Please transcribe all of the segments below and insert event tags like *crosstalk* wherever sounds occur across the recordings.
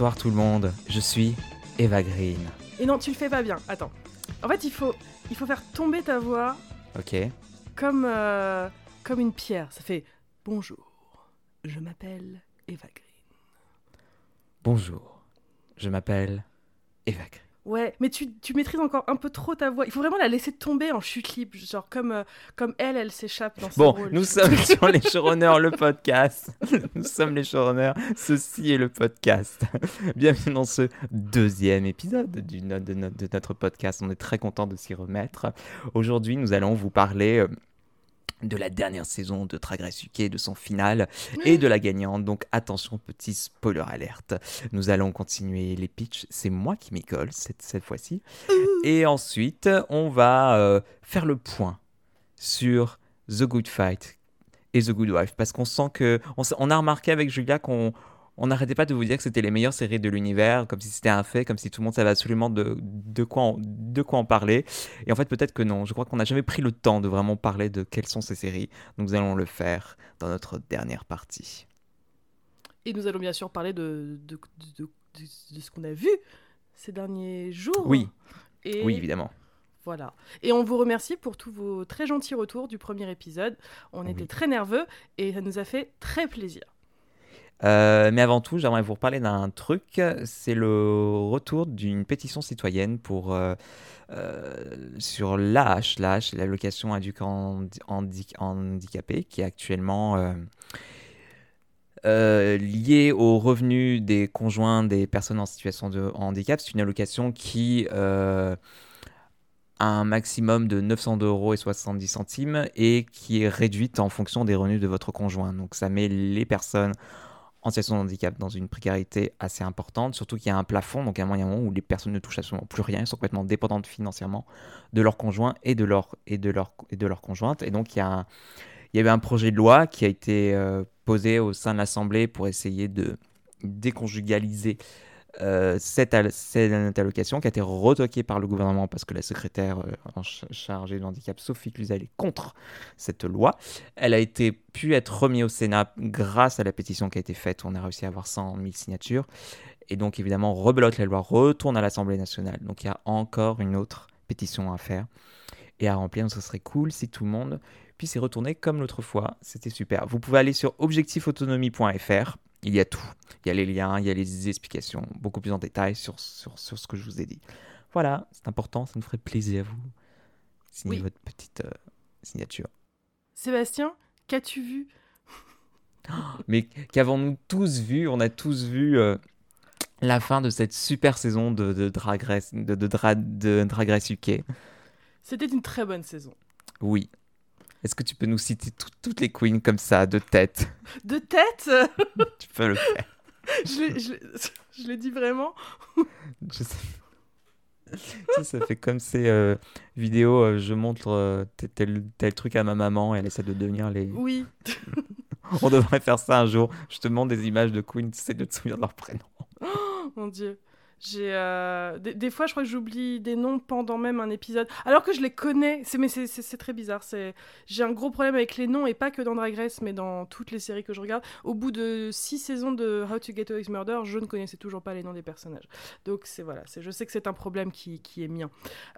Bonsoir tout le monde, je suis Eva Green. Et non, tu le fais pas bien. Attends. En fait, il faut, il faut faire tomber ta voix Ok. comme, euh, comme une pierre. Ça fait bonjour. Je m'appelle Eva Green. Bonjour, je m'appelle Eva Green. Ouais, mais tu, tu maîtrises encore un peu trop ta voix. Il faut vraiment la laisser tomber en chute libre, genre comme, euh, comme elle, elle s'échappe dans Bon, rôle. nous sommes *laughs* sur les showrunners, le podcast. *laughs* Nous sommes les showrunners, ceci est le podcast. *laughs* Bienvenue dans ce deuxième épisode du, de, no- de notre podcast. On est très content de s'y remettre. Aujourd'hui, nous allons vous parler euh, de la dernière saison de UK, de son final et de la gagnante. Donc attention, petit spoiler alerte. Nous allons continuer les pitchs. C'est moi qui m'y colle cette, cette fois-ci. Et ensuite, on va euh, faire le point sur The Good Fight et The Good Wife. Parce qu'on sent que. On a remarqué avec Julia qu'on. On n'arrêtait pas de vous dire que c'était les meilleures séries de l'univers, comme si c'était un fait, comme si tout le monde savait absolument de, de, quoi, de quoi en parler. Et en fait, peut-être que non. Je crois qu'on n'a jamais pris le temps de vraiment parler de quelles sont ces séries. Nous allons le faire dans notre dernière partie. Et nous allons bien sûr parler de, de, de, de- de ce qu'on a vu ces derniers jours. Oui, Et oui, évidemment. Voilà. Et on vous remercie pour tous vos très gentils retours du premier épisode. On Oui. était très nerveux et ça nous a fait très plaisir. Euh, mais avant tout, j'aimerais vous reparler d'un truc. C'est le retour d'une pétition citoyenne pour euh, euh, sur l'AH, l'AH, l'allocation handi- handicapé, qui est actuellement liée aux revenus des conjoints des personnes en situation de handicap. C'est une allocation qui a un maximum de 900 euros et 70 centimes et qui est réduite en fonction des revenus de votre conjoint. Donc ça met les personnes en situation de handicap dans une précarité assez importante, surtout qu'il y a un plafond, donc à un moment, où les personnes ne touchent absolument plus rien, elles sont complètement dépendantes financièrement de leur conjoint et de leur, et de leur, et de leur conjointe. Et donc il y, a il y avait un projet de loi qui a été euh, posé au sein de l'Assemblée pour essayer de déconjugaliser euh, cette, al- cette allocation qui a été retoquée par le gouvernement parce que la secrétaire euh, en ch- chargée du handicap, Sophie Cluzel, est contre cette loi. Elle a été pu être remise au Sénat grâce à la pétition qui a été faite. On a réussi à avoir 100 000 signatures. Et donc, évidemment, rebelote la loi, retourne à l'Assemblée nationale. Donc, il y a encore une autre pétition à faire et à remplir. Donc, ce serait cool si tout le monde puisse y retourner comme l'autre fois. C'était super. Vous pouvez aller sur objectifautonomie.fr. Il y a tout. Il y a les liens, il y a les explications, beaucoup plus en détail sur, sur, sur ce que je vous ai dit. Voilà, c'est important, ça nous ferait plaisir à vous. Signez Oui. votre petite euh, signature. Sébastien, qu'as-tu vu? *gasps* Mais qu'avons-nous tous vu? On a tous vu euh, la fin de cette super saison de, de Drag Race, de, de, Dra- de Drag Race UK. C'était une très bonne saison. Oui. Est-ce que tu peux nous citer tout- toutes les queens comme ça, de tête? De tête, *laughs* Tu peux le faire. je l'ai- je l'ai- *laughs* je l'ai dit vraiment? *laughs* Je sais. Ça, ça fait comme ces euh, vidéos, euh, je montre euh, tel, tel, tel truc à ma maman et elle essaie de devenir les... Oui. On devrait faire ça un jour. Je te montre des images de queens, tu sais de te souvenir de leur prénom. Oh, mon Dieu. J'ai euh, des, des fois, je crois que j'oublie des noms pendant même un épisode, alors que je les connais. C'est mais c'est- très bizarre. C'est j'ai un gros problème avec les noms et pas que dans Drag Race, mais dans toutes les séries que je regarde. Au bout de six saisons de How to Get Away with Murder, je ne connaissais toujours pas les noms des personnages. Donc c'est voilà. C'est je sais que c'est un problème qui, qui est mien.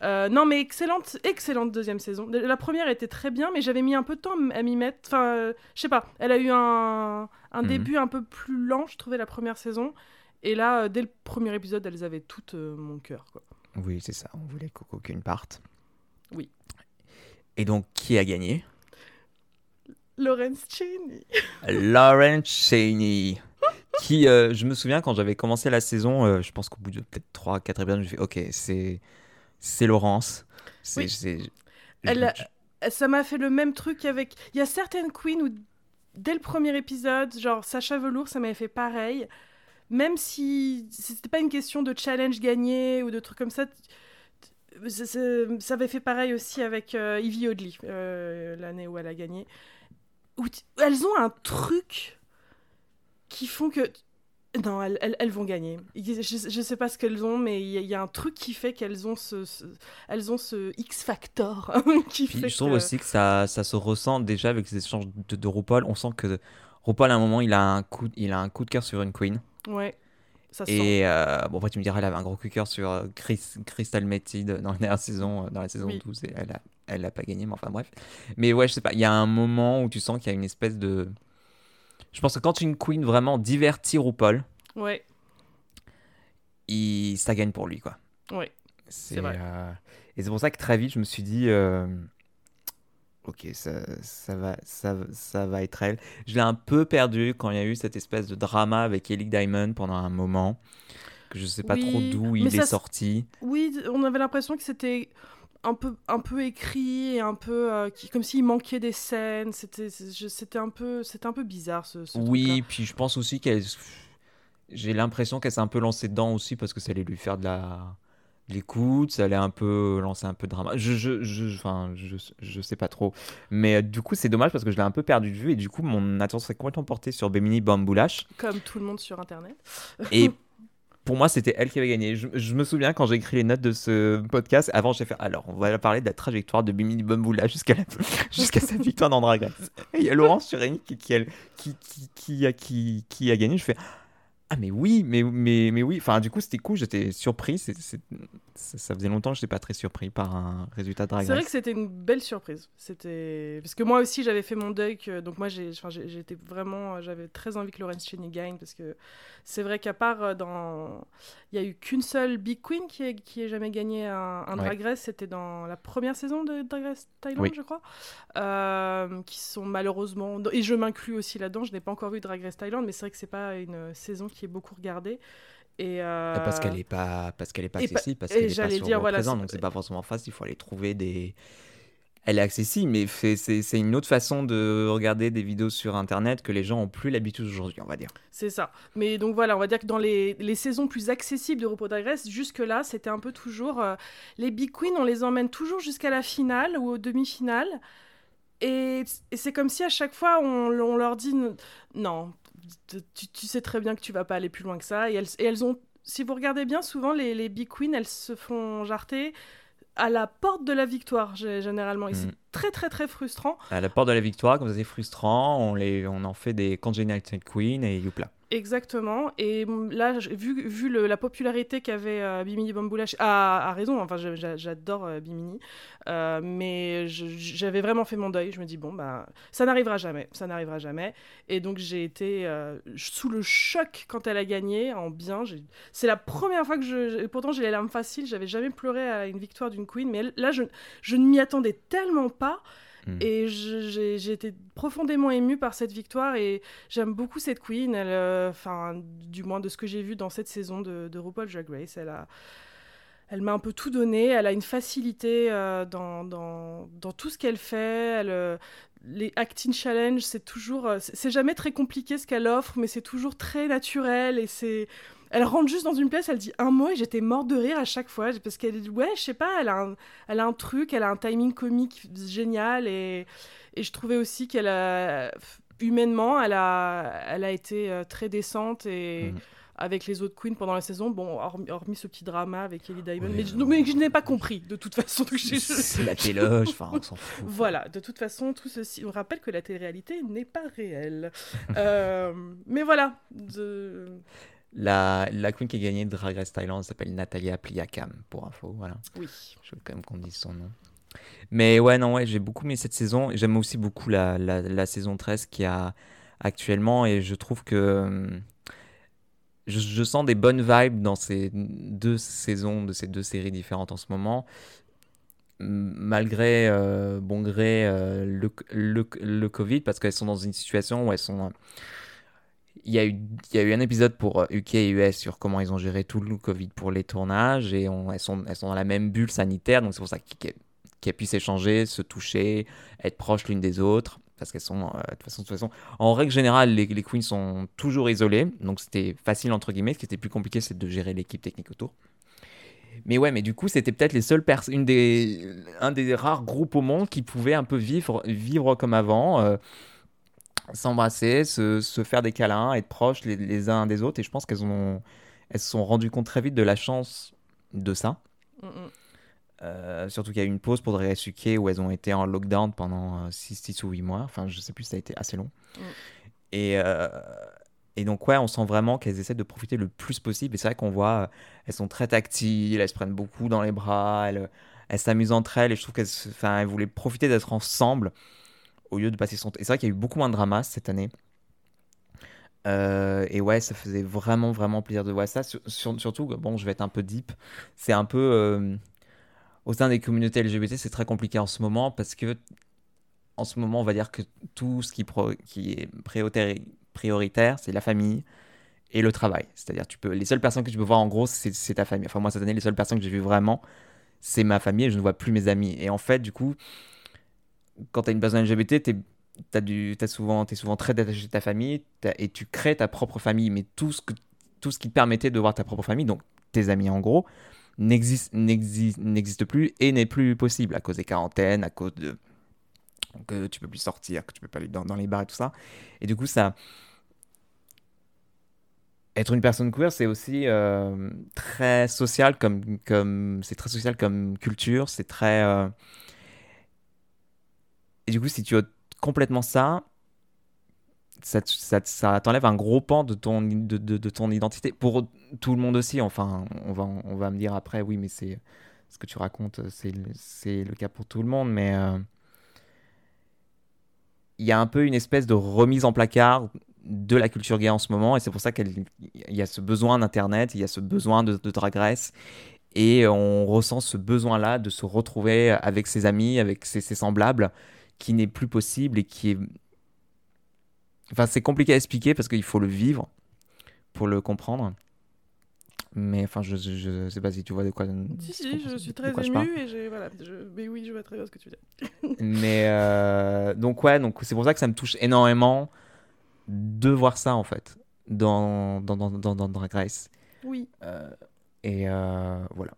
Euh, non, mais excellente, excellente deuxième saison. La première était très bien, mais j'avais mis un peu de temps à m'y mettre. Enfin, euh, je sais pas. Elle a eu un un Mhm. début un peu plus lent, je trouvais la première saison. Et là, euh, dès le premier épisode, elles avaient toutes euh, mon cœur. Quoi. Oui, c'est ça. On voulait qu'aucune parte. Oui. Et donc, qui a gagné? Lawrence Cheney. Lauren Cheney. Qui, euh, je me souviens quand j'avais commencé la saison, euh, je pense qu'au bout de peut-être 3-4 épisodes, je me suis fait, ok, c'est, c'est Laurence. C'est, Oui. Elle, je- ça m'a fait le même truc avec. Il y a certaines queens où, dès le premier épisode, genre Sacha Velour, ça m'avait fait pareil. Même si c'était pas une question de challenge gagné ou de trucs comme ça. ça- avait fait pareil aussi avec euh, Evie Oddly, euh, l'année où elle a gagné. Où elles ont un truc qui font que. Non, elles, elles- elles vont gagner. Je, je sais pas ce qu'elles ont, mais il y, a- il y a un truc qui fait qu'elles ont ce, ce- elles ont ce X factor *laughs* qui Puis fait je trouve que- aussi que ça, ça se ressent déjà avec ces échanges de, de RuPaul. On sent que RuPaul, à un moment, il a un coup, il a un coup de cœur sur une queen. Ouais. Ça. Et euh, bon, après, tu me diras, elle avait un gros cœur sur euh, Chris, Crystal Method dans la dernière saison, euh, dans la saison Oui. 12, et elle a, elle a pas gagné, mais enfin bref. Mais ouais, je sais pas, il y a un moment où tu sens qu'il y a une espèce de. Je pense que quand une queen vraiment divertit RuPaul, Ouais, il... ça gagne pour lui, quoi. ouais. C'est vrai. euh, Et c'est pour ça que très vite, je me suis dit, euh, ok, ça, ça, va, ça, ça va être elle. Je l'ai un peu perdu quand il y a eu cette espèce de drama avec Ellie Diamond pendant un moment, que je sais pas trop d'où il est sorti. Oui, on avait l'impression que c'était un peu, un peu écrit et un peu euh, qui- comme s'il manquait des scènes. C'était, un peu, c'était un peu bizarre ce. ce Oui, puis je pense aussi qu'elle. J'ai l'impression qu'elle s'est un peu lancée dedans aussi parce que ça allait lui faire de la. L'écoute, ça allait un peu lancer un peu de drama. Je, je, je, enfin, je, je sais pas trop. Mais euh, du coup, c'est dommage parce que je l'ai un peu perdu de vue et du coup, mon attention s'est complètement portée sur Bemini Bamboulash. Comme tout le monde sur Internet. Et *laughs* pour moi, c'était elle qui avait gagné. Je, je me souviens quand j'ai écrit les notes de ce podcast, avant, j'ai fait alors, on va parler de la trajectoire de Bimini Bamboulash jusqu'à la- *laughs* jusqu'à sa victoire dans Drag Race. Et il y a Laurence Sureni qui, qui, qui, qui, qui a, qui, qui a gagné. Je fais ah, mais oui, mais, mais, mais oui. Enfin, du coup, c'était cool, j'étais surpris. C'est- ça, ça faisait longtemps que je n'étais pas très surpris par un résultat de Drag C'est vrai Race. que c'était une belle surprise. C'était parce que moi aussi j'avais fait mon deuil. que- Donc moi j'ai, j'étais vraiment, j'avais très envie que Lawrence Cheney gagne parce que c'est vrai qu'à part euh, dans, il y a eu qu'une seule Big Queen qui ait, qui ait jamais gagné un, un Ouais. Drag Race. C'était dans la première saison de Drag Race Thailand, Oui. je crois. Euh, qui sont malheureusement et je m'inclus aussi là-dedans. Je n'ai pas encore vu Drag Race Thailand, mais c'est vrai que c'est pas une saison qui est beaucoup regardée. Et euh, Parce qu'elle n'est pas, parce qu'elle est pas accessible, parce qu'elle est pas sur dire, voilà, présente, c'est- donc c'est pas forcément facile. Il faut aller trouver des. Elle est accessible, mais c'est une autre façon de regarder des vidéos sur Internet que les gens ont plus l'habitude aujourd'hui, on va dire. C'est ça. Mais donc voilà, on va dire que dans les, les saisons plus accessibles de Drag Race, jusque-là, c'était un peu toujours... euh, les Big Queens, on les emmène toujours jusqu'à la finale ou aux demi-finales. Et, et c'est comme si à chaque fois, on, on leur dit non, tu, tu sais très bien que tu vas pas aller plus loin que ça. Et elles, et elles ont... Si vous regardez bien, souvent, les, les Big Queens, elles se font jarter à la porte de la victoire, gé- généralement. Et c'est Mhm. très, très, très frustrant. À la porte de la victoire, comme ça c'est frustrant, on, les, on en fait des Congenital Queen et youpla. Exactement. Et là, vu, la popularité qu'avait euh, Bimini Bamboulash, a raison, enfin, je- j'a- j'adore euh, Bimini, Euh, mais j'avais vraiment fait mon deuil. Je me dis, bon, bah, ça n'arrivera jamais, ça n'arrivera jamais. Et donc, j'ai été sous le choc quand elle a gagné, en bien. C'est la première fois que je. Pourtant, j'ai les larmes faciles, j'avais jamais pleuré à une victoire d'une queen, mais là, je ne m'y attendais tellement pas. Mm. Et j'ai été profondément émue par cette victoire et j'aime beaucoup cette queen. Euh, du moins de ce que j'ai vu dans cette saison de, de RuPaul Drag Race, elle a, elle m'a un peu tout donné. Elle a une facilité euh, dans, dans, tout ce qu'elle fait. Euh, les acting challenge, c'est toujours, c'est jamais très compliqué ce qu'elle offre, mais c'est toujours très naturel et c'est. Elle rentre juste dans une pièce, elle dit un mot et j'étais morte de rire à chaque fois parce qu'elle, ouais, je sais pas, elle a un, elle a un truc, elle a un timing comique génial et, et je trouvais aussi qu'elle a humainement, elle a, elle a été euh, très décente et Mhm. avec les autres queens pendant la saison, bon, hormis, hormis ce petit drama avec Ellie Diamond, mais, je- non. mais je n'ai pas compris de toute façon. C'est la téloge, enfin on s'en *laughs* fout. voilà, de toute façon, tout ceci. On rappelle que la télé-réalité n'est pas réelle. Euh, mais voilà. de- La, la queen qui a gagné Drag Race Thailand s'appelle Natalia Pliakam, pour info, voilà. Oui. Je veux quand même qu'on dise son nom. Mais ouais, non, ouais, j'ai beaucoup aimé cette saison. J'aime aussi beaucoup la, la, la saison 13 qu'il y a actuellement et je trouve que je, je sens des bonnes vibes dans ces deux saisons, de ces deux séries différentes en ce moment. Malgré euh, bon gré euh, le, le, le Covid, parce qu'elles sont dans une situation où elles sont. Euh, il y, a eu, un épisode pour euh, UK et US sur comment ils ont géré tout le Covid pour les tournages et elles, sont, dans la même bulle sanitaire, donc c'est pour ça qu'elles qu'elles puissent échanger, se toucher, être proches l'une des autres, parce qu'elles sont, euh, de, toute façon, en règle générale, les, queens sont toujours isolées, donc c'était facile entre guillemets, ce qui était plus compliqué, c'est de gérer l'équipe technique autour. Mais ouais, mais du coup, c'était peut-être les seules personnes, des, un des rares groupes au monde qui pouvaient un peu vivre, vivre comme avant, euh, s'embrasser, se, se faire des câlins, être proches les, les uns des autres. Et je pense qu'elles ont, elles se sont rendues compte très vite de la chance de ça. Mm, mm. Euh, surtout qu'il y a eu une pause pour UK où elles ont été en lockdown pendant 6, ou 8 mois. Enfin, je sais plus, ça a été assez long. Mm. Et, euh, et donc, ouais, on sent vraiment qu'elles essaient de profiter le plus possible. Et c'est vrai qu'on voit, elles sont très tactiles, elles se prennent beaucoup dans les bras, elles s'amusent entre elles. Et je trouve qu'elles elles voulaient profiter d'être ensemble au lieu de passer son temps. Et c'est vrai qu'il y a eu beaucoup moins de drama cette année. Euh, et ouais, ça faisait vraiment, vraiment plaisir de voir ça. surtout, bon, je vais être un peu deep. C'est un peu. Euh, au sein des communautés LGBT, c'est très compliqué en ce moment parce que. En ce moment, on va dire que tout ce qui, qui est prioritaire, c'est la famille et le travail. C'est-à-dire, tu peux, les seules personnes que tu peux voir en gros, c'est ta famille. Enfin, moi, cette année, les seules personnes que j'ai vues vraiment, c'est ma famille et je ne vois plus mes amis. Et en fait, du coup, quand tu as une personne LGBT, tu es souvent, es souvent très détaché de ta famille et tu crées ta propre famille. Mais tout ce, que, tout ce qui te permettait de voir ta propre famille, donc tes amis en gros, n'existe plus et n'est plus possible à cause des quarantaines, à cause de que tu peux plus sortir, que tu peux pas aller dans, les bars et tout ça. Et du coup, ça, être une personne queer, c'est aussi euh, très social comme, comme très social comme culture, c'est très euh, et du coup si tu as complètement ça, ça, t'enlève un gros pan de ton de, de, ton identité pour tout le monde aussi. Enfin, on va on va me dire après, oui, mais c'est ce que tu racontes, c'est c'est le cas pour tout le monde, mais euh, il y a un peu une espèce de remise en placard de la culture gay en ce moment et c'est pour ça qu'il y a ce besoin d'internet, il y a ce besoin de, de drag et on ressent ce besoin-là de se retrouver avec ses amis, avec ses, semblables, qui n'est plus possible et qui est... Enfin, c'est compliqué à expliquer parce qu'il faut le vivre pour le comprendre. Mais enfin, je, je, sais pas si tu vois de quoi. Si, si, je suis très émue et je, voilà, mais oui, je vois très bien ce que tu dire. *laughs* mais euh, donc, ouais, donc c'est pour ça que ça me touche énormément de voir ça en fait dans, dans, dans, dans, dans Drag Race. Oui. Euh, et euh, voilà.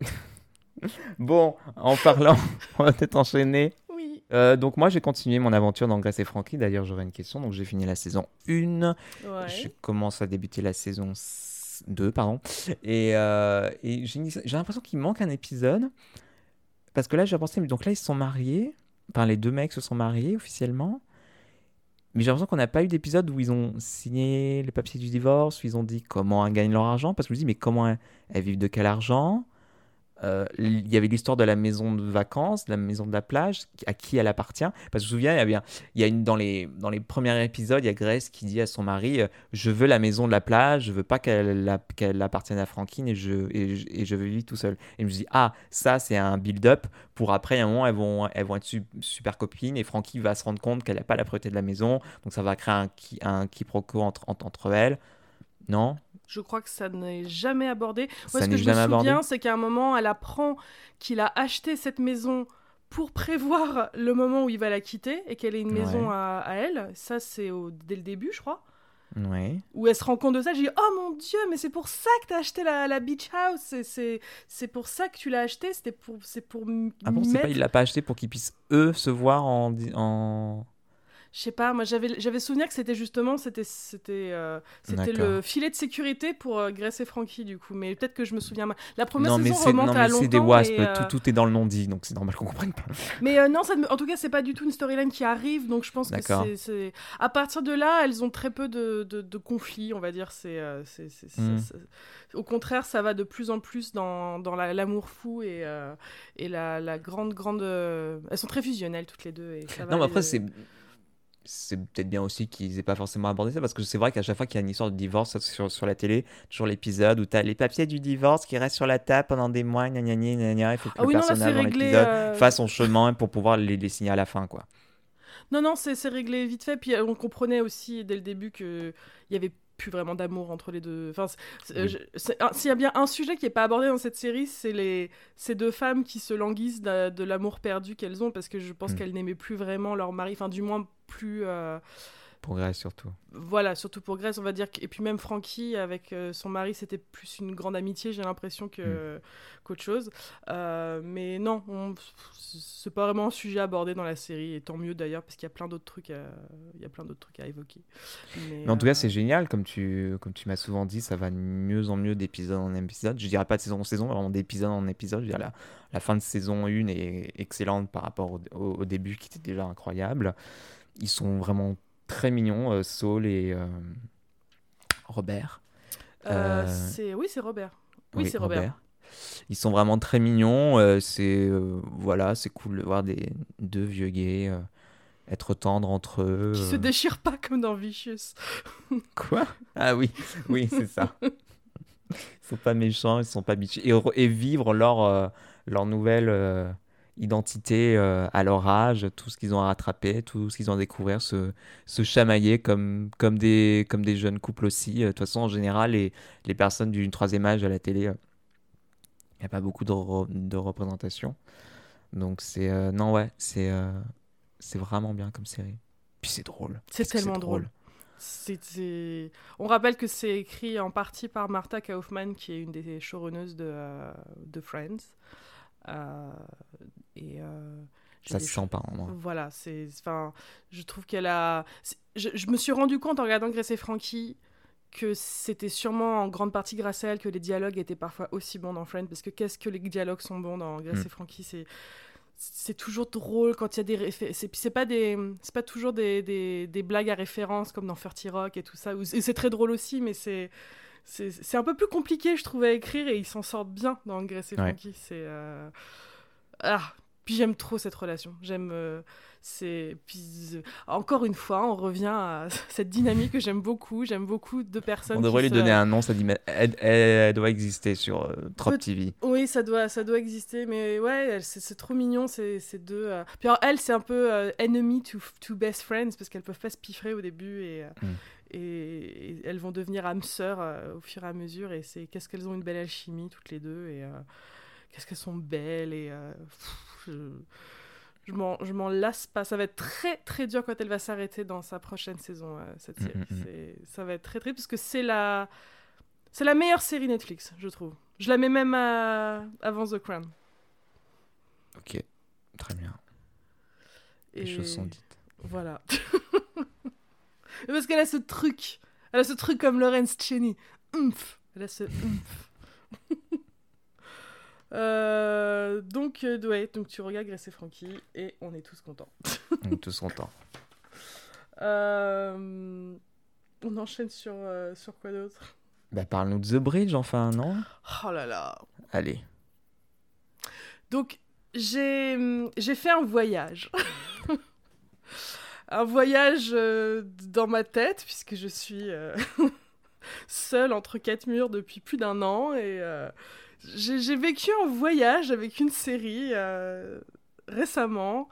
*laughs* *laughs* bon, en parlant, *laughs* on va peut-être enchaîner. Oui. Euh, donc moi j'ai continué mon aventure dans Grace et Frankie. D'ailleurs j'aurais une question. Donc j'ai fini la saison 1. Ouais. Je commence à débuter la saison 2, pardon. Et, et j'ai l'impression qu'il manque un épisode. Parce que là j'ai pensé, donc là ils se sont mariés. Enfin, les deux mecs se sont mariés officiellement. Mais j'ai l'impression qu'on n'a pas eu d'épisode où ils ont signé le papier du divorce, où ils ont dit comment elles gagnent leur argent. Parce que je me dis, mais comment elles vivent de quel argent? Euh, il y avait l'histoire de la maison de vacances, la maison de la plage, à qui elle appartient. Parce que je me souviens, il y a, bien, y a une, dans, les, dans les premiers épisodes, il y a Grace qui dit à son mari euh, Je veux la maison de la plage, je veux pas qu'elle appartienne à Frankine et je, et, veux vivre tout seul. Et je me dis Ah, ça, c'est un build-up pour après, à un moment, elles vont, elles vont être super copines et Frankie va se rendre compte qu'elle n'a pas la priorité de la maison. Donc ça va créer un, un quiproquo entre, entre, entre elles. Non? Je crois que ça n'est jamais abordé. Moi, ce que je me souviens, c'est qu'à un moment, elle apprend qu'il a acheté cette maison pour prévoir le moment où il va la quitter et qu'elle ait une maison à, elle. Ça, c'est dès le début, je crois. Ouais. Où elle se rend compte de ça, je dis Oh mon dieu, mais c'est pour ça que tu as acheté la, la beach house, c'est pour ça que tu l'as acheté, c'était pour, pour. Ah bon, c'est pas, il l'a pas acheté pour qu'ils puissent eux se voir en. en je sais pas, moi j'avais j'avais souvenir que c'était justement c'était c'était euh, c'était le filet de sécurité pour euh, Grace et Frankie du coup, mais peut-être que je me souviens mal. La première non, saison mais remonte non, mais à longtemps. C'est des wasps, euh, tout, tout, est dans le non dit, donc c'est normal qu'on comprenne pas. Mais non, ça, en tout cas c'est pas du tout une storyline qui arrive, donc je pense que c'est à partir de là elles ont très peu de, de, conflits, on va dire. C'est mm. au contraire ça va de plus en plus dans, dans l'amour fou et et la, la grande grande elles sont très fusionnelles toutes les deux et ça non, mais après c'est c'est peut-être bien aussi qu'ils aient pas forcément abordé ça parce que c'est vrai qu'à chaque fois qu'il y a une histoire de divorce sur, sur la télé, toujours l'épisode où tu as les papiers du divorce qui restent sur la table pendant des mois, gna gna gna gna, il faut que ah le personnage dans l'épisode euh... fasse son chemin pour pouvoir les, les signer à la fin quoi. Non non, c'est réglé vite fait puis euh, on comprenait aussi dès le début que il y avait plus vraiment d'amour entre les deux. Enfin, s'il y a bien un sujet qui n'est pas abordé dans cette série, c'est les ces deux femmes qui se languissent de, l'amour perdu qu'elles ont parce que je pense mm. qu'elles n'aimaient plus vraiment leur mari, enfin du moins plus. Euh, pour Grace surtout. Voilà, surtout pour Grace, on va dire. Et puis même Frankie, avec euh, son mari, c'était plus une grande amitié, j'ai l'impression, que, mm. qu'autre chose. Euh, mais non, c'est pas vraiment un sujet abordé dans la série, et tant mieux d'ailleurs, parce qu'il y a plein d'autres trucs à, il y a plein d'autres trucs à évoquer. Mais, en tout cas, c'est génial, comme tu, comme tu m'as souvent dit, ça va de mieux en mieux d'épisode en épisode. Je dirais pas de saison en saison, vraiment d'épisode en épisode. Je dirais la, la fin de saison 1 est excellente par rapport au, au début, qui était déjà incroyable ils sont vraiment très mignons, euh, Saul et euh, Robert. Euh, c'est oui, c'est Robert. Oui, c'est Robert. Ils sont vraiment très mignons. c'est voilà, c'est cool de voir des deux vieux gays être tendres entre eux. Qui se déchirent pas comme dans Vicious. *laughs* Quoi? Ah oui, oui, c'est ça. *laughs* Ils sont pas méchants, ils sont pas bitchy. Et, re- et vivre leur, euh, leur nouvelle euh, identité euh, à leur âge, tout ce qu'ils ont à rattraper, tout ce qu'ils ont à découvrir, se, se chamailler comme, comme, des, comme des jeunes couples aussi. Euh, De toute façon, en général, les, les personnes du troisième âge à la télé, il n'y a pas beaucoup de, re- de représentation. Donc c'est... euh, non, ouais, c'est euh, c'est vraiment bien comme série. Puis c'est drôle. C'est tellement drôle. On rappelle que c'est écrit en partie par Martha Kaufman, qui est une des showrunneuses de, euh, de Friends. Euh, et euh, Ça se sent pas en moi. Voilà, c'est, enfin, je trouve qu'elle a. Je, je me suis rendu compte en regardant Grace et Frankie que c'était sûrement en grande partie grâce à elle que les dialogues étaient parfois aussi bons dans Friends, parce que qu'est-ce que les dialogues sont bons dans Grace Mm. et Frankie, c'est c'est toujours drôle quand il y a des références. C'est pas des, c'est pas toujours des, des, des blagues à référence comme dans 30 Rock et tout ça. c'est très drôle aussi, mais c'est c'est un peu plus compliqué, je trouve, à écrire et ils s'en sortent bien dans Grace et Ouais. Frankie. C'est euh, ah, puis j'aime trop cette relation. J'aime euh, c'est puis euh, encore une fois, on revient à *laughs* cette dynamique que j'aime beaucoup. J'aime beaucoup de personnes. On devrait lui se- donner un nom, ça dit, elle, elle- doit exister sur euh, Trop Peut- TV. Oui, ça doit, ça doit exister, mais ouais, c'est trop mignon ces, ces deux. Puis alors, elle, c'est un peu enemy to, to best friends parce qu'elles peuvent pas se piffrer au début et, euh, Mm. Et, et elles vont devenir âmes sœurs euh, au fur et à mesure. Et c'est qu'est-ce qu'elles ont une belle alchimie toutes les deux et euh, qu'est-ce qu'elles sont belles et euh, pff, je, je m'en, lasse pas. Ça va être très très dur quand elle va s'arrêter dans sa prochaine saison cette Mm, série. mm, mm. Ça va être très très parce que c'est la c'est la meilleure série Netflix, je trouve. Je la mets même à- avant The Crown. Ok, très bien. Les Et choses sont dites. Voilà. *laughs* Parce qu'elle a ce truc. Elle a ce truc comme Lawrence Cheney. Oomph. Elle a ce oomph. *laughs* Euh, donc, euh, ouais, donc tu regardes Grace et Frankie et on est tous contents. *laughs* On est tous contents. Euh, on enchaîne sur, euh, sur quoi d'autre? Bah, parle-nous de The Bridge, enfin, non? Oh là là. Allez. Donc, j'ai fait un voyage. *laughs* un voyage euh, dans ma tête, puisque je suis euh, *laughs* seule entre quatre murs depuis plus d'un an. Et euh, j'ai vécu un voyage avec une série récemment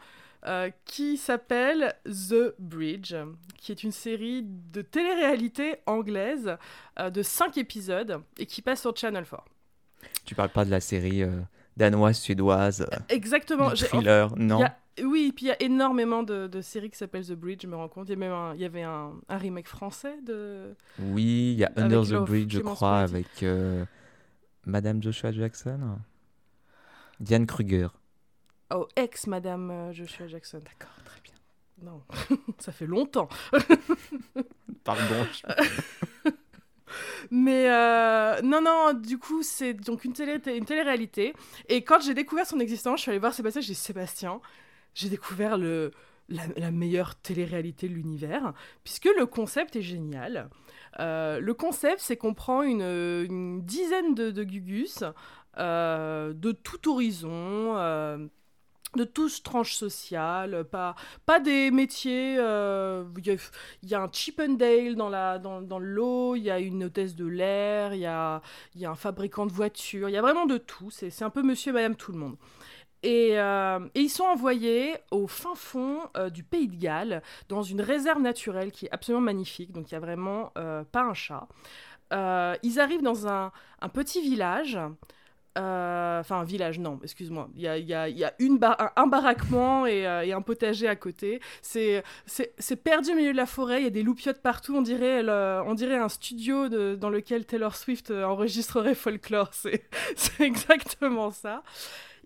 qui s'appelle The Bridge, qui est une série de télé-réalité anglaise de cinq épisodes et qui passe sur Channel 4. Tu parles pas de la série danoise, suédoise, euh, Exactement. thriller, non a- Oui, puis il y a énormément de, de séries qui s'appellent The Bridge, je me rends compte. Il y, a même un- il y avait un, un remake français de... Oui, il y a Under Avec the Bridge, je crois, avec euh, Madame Joshua Jackson. Diane Kruger. Oh, ex-Madame euh, Joshua Jackson. D'accord, très bien. Non, *laughs* ça fait longtemps. *laughs* Pardon. je- *laughs* Mais euh, non, non, du coup, c'est donc une, télé, une télé-réalité. Et quand j'ai découvert son existence, je suis allée voir Sébastien, j'ai dit Sébastien, j'ai découvert le, la, meilleure télé-réalité de l'univers, puisque le concept est génial. Euh, le concept, c'est qu'on prend une, dizaine de, de gugus euh, de tout horizon. De toutes tranches sociales, pas, pas des métiers. euh, Il y, a- un Chippendale dans, la, il y a une hôtesse de l'air, il y a, y a un fabricant de voitures, il y a vraiment de tout. C'est, un peu monsieur et madame tout le monde. Et, euh, ils sont envoyés au fin fond euh, du pays de Galles, dans une réserve naturelle qui est absolument magnifique. Donc il y a vraiment pas un chat. Ils arrivent dans un, un petit village. Euh, Enfin, un village, non, excuse-moi. Il y a, y a- y a une bar- un, un baraquement et, euh, et un potager à côté. C'est perdu au milieu de la forêt, il y a des loupiottes partout. On dirait, le- on dirait un studio de- dans lequel Taylor Swift euh, enregistrerait folklore. *laughs* C'est exactement ça.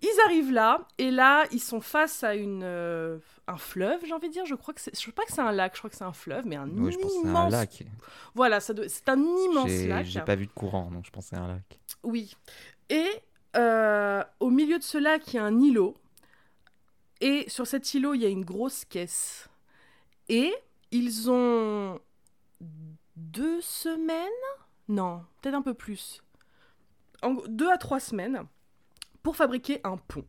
Ils arrivent là, et là, ils sont face à une, euh, un fleuve, j'ai envie de dire. Je crois que c'est, je crois pas que c'est un lac, je crois que c'est un fleuve, mais un Oui, je pense que c'est un immense. lac. Voilà, ça doit- c'est un immense lac. j'ai pas vu de courant, donc je pense que c'est un lac. Oui. Et euh, au milieu de ce lac, il y a un îlot. Et sur cet îlot, il y a une grosse caisse. Et ils ont deux semaines? Non, peut-être un peu plus. En deux à trois semaines pour fabriquer un pont.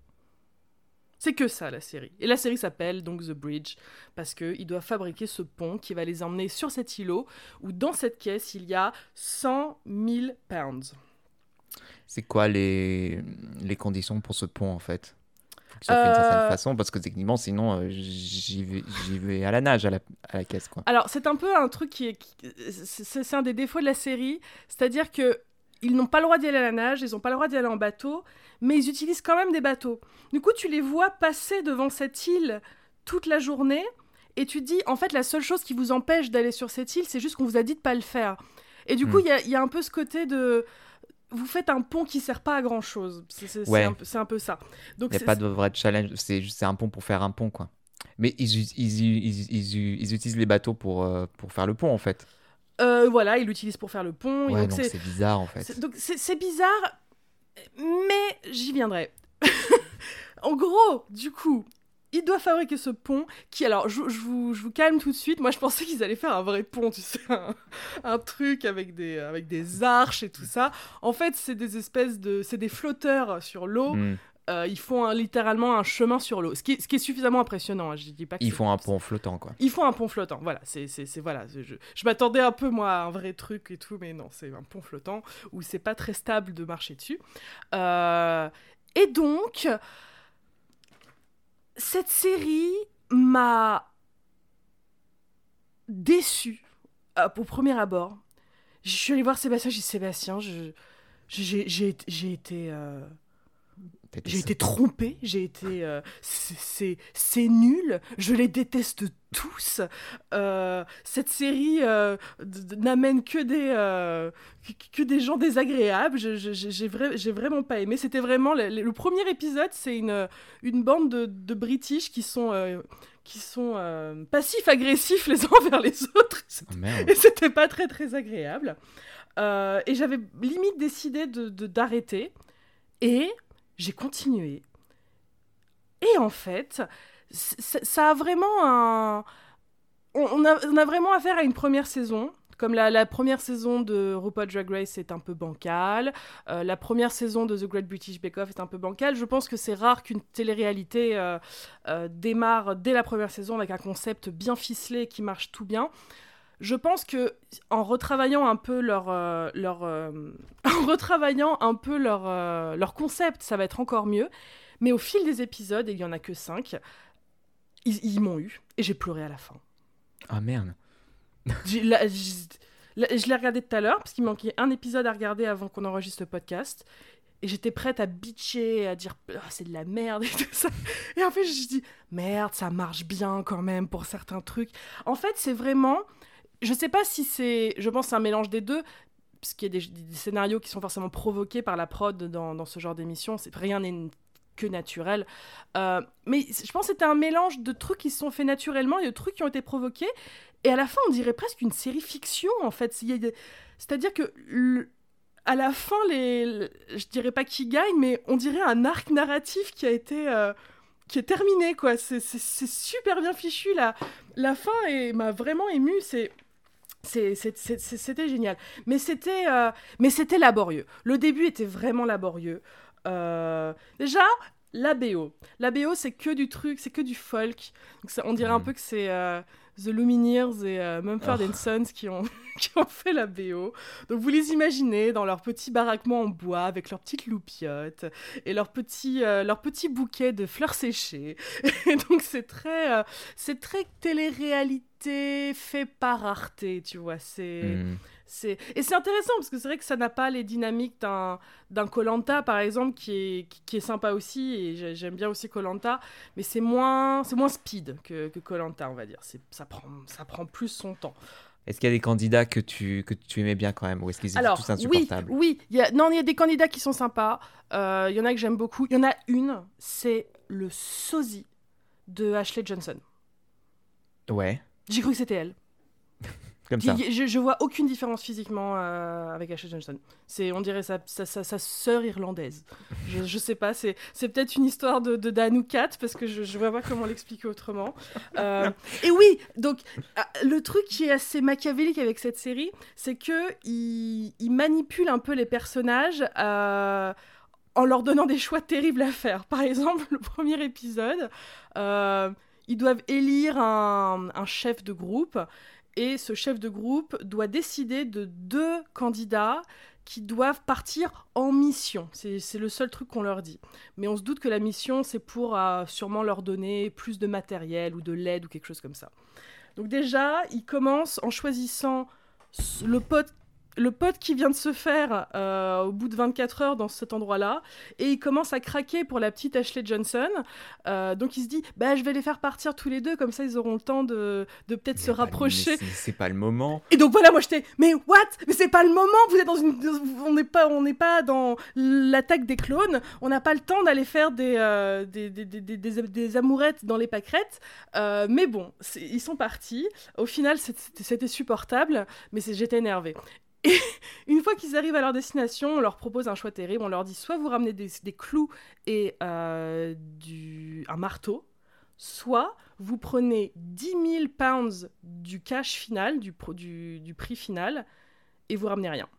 C'est que ça la série. Et la série s'appelle donc The Bridge parce qu'ils doivent fabriquer ce pont qui va les emmener sur cet îlot où dans cette caisse il y a 100 000 pounds. C'est quoi les, les conditions pour ce pont en fait? Que ça fait d'une certaine Euh, façon parce que techniquement sinon euh, j'y vais, à la nage à la, à la caisse quoi. Alors, c'est un peu un truc qui est. qui- C'est un des défauts de la série. C'est-à-dire que. Ils n'ont pas le droit d'y aller à la nage, ils n'ont pas le droit d'y aller en bateau, mais ils utilisent quand même des bateaux. Du coup, tu les vois passer devant cette île toute la journée, et tu te dis, en fait, la seule chose qui vous empêche d'aller sur cette île, c'est juste qu'on vous a dit de pas le faire. Et du coup, Hmm. il y, y a un peu ce côté de. Vous faites un pont qui sert pas à grand chose. C'est Ouais. un, peu- c'est un peu ça. Donc, Il n'y a c'est- pas de vrai challenge, c'est un pont pour faire un pont quoi. Mais ils, utilisent les bateaux pour, euh, pour faire le pont en fait. euh, voilà, ils l'utilisent pour faire le pont. Ouais, donc c'est- bizarre en fait. Donc c'est bizarre, mais j'y viendrai. *laughs* en gros, du coup, il doit fabriquer ce pont qui, alors, je, je vous, je vous calme tout de suite. Moi, je pensais qu'ils allaient faire un vrai pont, tu sais, un, un truc avec des, avec des arches et tout ça. En fait, c'est des espèces de, c'est des flotteurs sur l'eau. Hmm. Euh, ils font un- littéralement un chemin sur l'eau, ce qui, est- ce qui est suffisamment impressionnant. hein, Je dis pas que Ils font un pont flottant quoi. ils font un pont flottant, voilà. C'est, voilà. Je, je m'attendais un peu moi à un vrai truc et tout, mais non, c'est un pont flottant où c'est pas très stable de marcher dessus. Euh, et donc, cette série m'a déçu au premier abord. Je suis allée voir Sébastien, j'ai dit Sébastien, j'ai, été. euh, j'ai été trompée, j'ai été. euh, c'est- nul, je les déteste tous. Euh, cette série euh, n'amène que des, euh, que, que des gens désagréables. J'ai j'ai vra- j'ai vraiment pas aimé. C'était vraiment. Le, le premier épisode, c'est une, une bande de, de British qui sont. qui sont euh, passifs-agressifs les uns *laughs* envers les autres. Oh, merde. Et c'était pas très très agréable. Euh, et j'avais limite décidé de- d'arrêter. Et j'ai continué. Et en fait, ça a vraiment un... On a, vraiment affaire à une première saison. Comme la, première saison de RuPaul Drag Race est un peu bancale, euh, la première saison de The Great British Bake Off est un peu bancale. Je pense que c'est rare qu'une télé-réalité euh, euh, démarre dès la première saison avec un concept bien ficelé qui marche tout bien. Je pense que en retravaillant un peu leur, euh, leur euh, *laughs* en retravaillant un peu leur, euh, leur concept, ça va être encore mieux. Mais au fil des épisodes, et il y en a que 5, ils, ils m'ont eu et j'ai pleuré à la fin. Ah merde. Je l'ai regardé tout à l'heure parce qu'il manquait un épisode à regarder avant qu'on enregistre le podcast. Et j'étais prête à bitcher, à dire Ah, c'est de la merde et *laughs* tout ça. Et en fait, je dis merde, ça marche bien quand même pour certains trucs. En fait, c'est vraiment. Je sais pas si c'est. Je pense c'est un mélange des deux. Parce qu'il y a des, scénarios qui sont forcément provoqués par la prod dans, ce genre d'émission. Rien n'est que naturel. Euh, mais je pense que c'était un mélange de trucs qui se sont faits naturellement et de trucs qui ont été provoqués. Et à la fin, on dirait presque une série fiction, en fait. C'est-à-dire que, à la fin, les... le- je dirais pas qui gagne, mais on dirait un arc narratif qui a été... euh, qui est terminé, quoi. C'est super bien fichu, la, la fin m'a vraiment ému. C'est... c'est- c'est- c'est- c'est- C'était génial. Mais c'était euh, mais c'était laborieux. Le début était vraiment laborieux. Euh, déjà, la BO. La BO, c'est que du truc, c'est que du folk. Donc ça- on dirait un Mhm. peu que c'est euh, The Lumineers et euh, Mumford Oh. and Sons qui ont, *laughs* qui ont fait la BO. Donc vous les imaginez dans leur petit baraquement en bois avec leurs petites loupiottes et leurs petits, euh, de fleurs séchées. *laughs* Et donc c'est très, euh, c'est très télé-réalité fait par Arte, tu vois. C'est... Hmm. C'est... Et c'est intéressant parce que c'est vrai que ça n'a pas les dynamiques d'un d'un Colanta par exemple qui est, qui, qui est sympa aussi et j'ai- j'aime bien aussi Colanta mais c'est moins c'est moins speed que que Colanta on va dire c'est ça prend ça prend plus son temps. Est-ce qu'il y a des candidats que tu, que tu aimais bien quand même ou est-ce qu'ils étaient Alors tous oui insupportables? oui il y a non il y a des candidats qui sont sympas Euh, il y en a que j'aime beaucoup il y en a une c'est le sosie de Ashley Johnson. Ouais. J'ai cru que c'était elle. Comme ça. Je, je vois aucune différence physiquement euh, avec Ashley Johnson. C'est, on dirait sa, sa, sa, sa sœur irlandaise. Je, je sais pas, c'est, c'est peut-être une histoire de, de Dan ou Kat, parce que je, je vois pas comment l'expliquer autrement. Euh, *laughs* et oui, donc ah, le truc qui est assez machiavélique avec cette série, c'est que il, il manipule un peu les personnages. euh, en leur donnant des choix terribles à faire. Par exemple, le premier épisode, ils doivent élire un, un chef de groupe et ce chef de groupe doit décider de deux candidats qui doivent partir en mission. C'est le seul truc qu'on leur dit. Mais on se doute que la mission, c'est pour euh, sûrement leur donner plus de matériel ou de l'aide ou quelque chose comme ça. Donc déjà, ils commencent en choisissant le pote le pote qui vient de se faire euh, au bout de 24 heures dans cet endroit-là, et il commence à craquer pour la petite Ashley Johnson. Euh, donc il se dit, bah je vais les faire partir tous les deux, comme ça ils auront le temps de, de peut-être se pas- rapprocher. c'est- pas le moment. Et donc voilà, moi j'étais, mais what? Mais c'est pas le moment. Vous êtes dans une, on n'est pas, on n'est pas dans l'attaque des clones. On n'a pas le temps d'aller faire des, euh, des, des, des, des- amourettes dans les pâquerettes. Mais bon, ils sont partis. Au final, c'était supportable, mais j'étais énervée. Et *laughs* une fois qu'ils arrivent à leur destination, on leur propose un choix terrible. On leur dit soit vous ramenez des, des clous et euh, du, un marteau, soit vous prenez 10 000 pounds du cash final, du, pro- du, du prix final, et vous ramenez rien.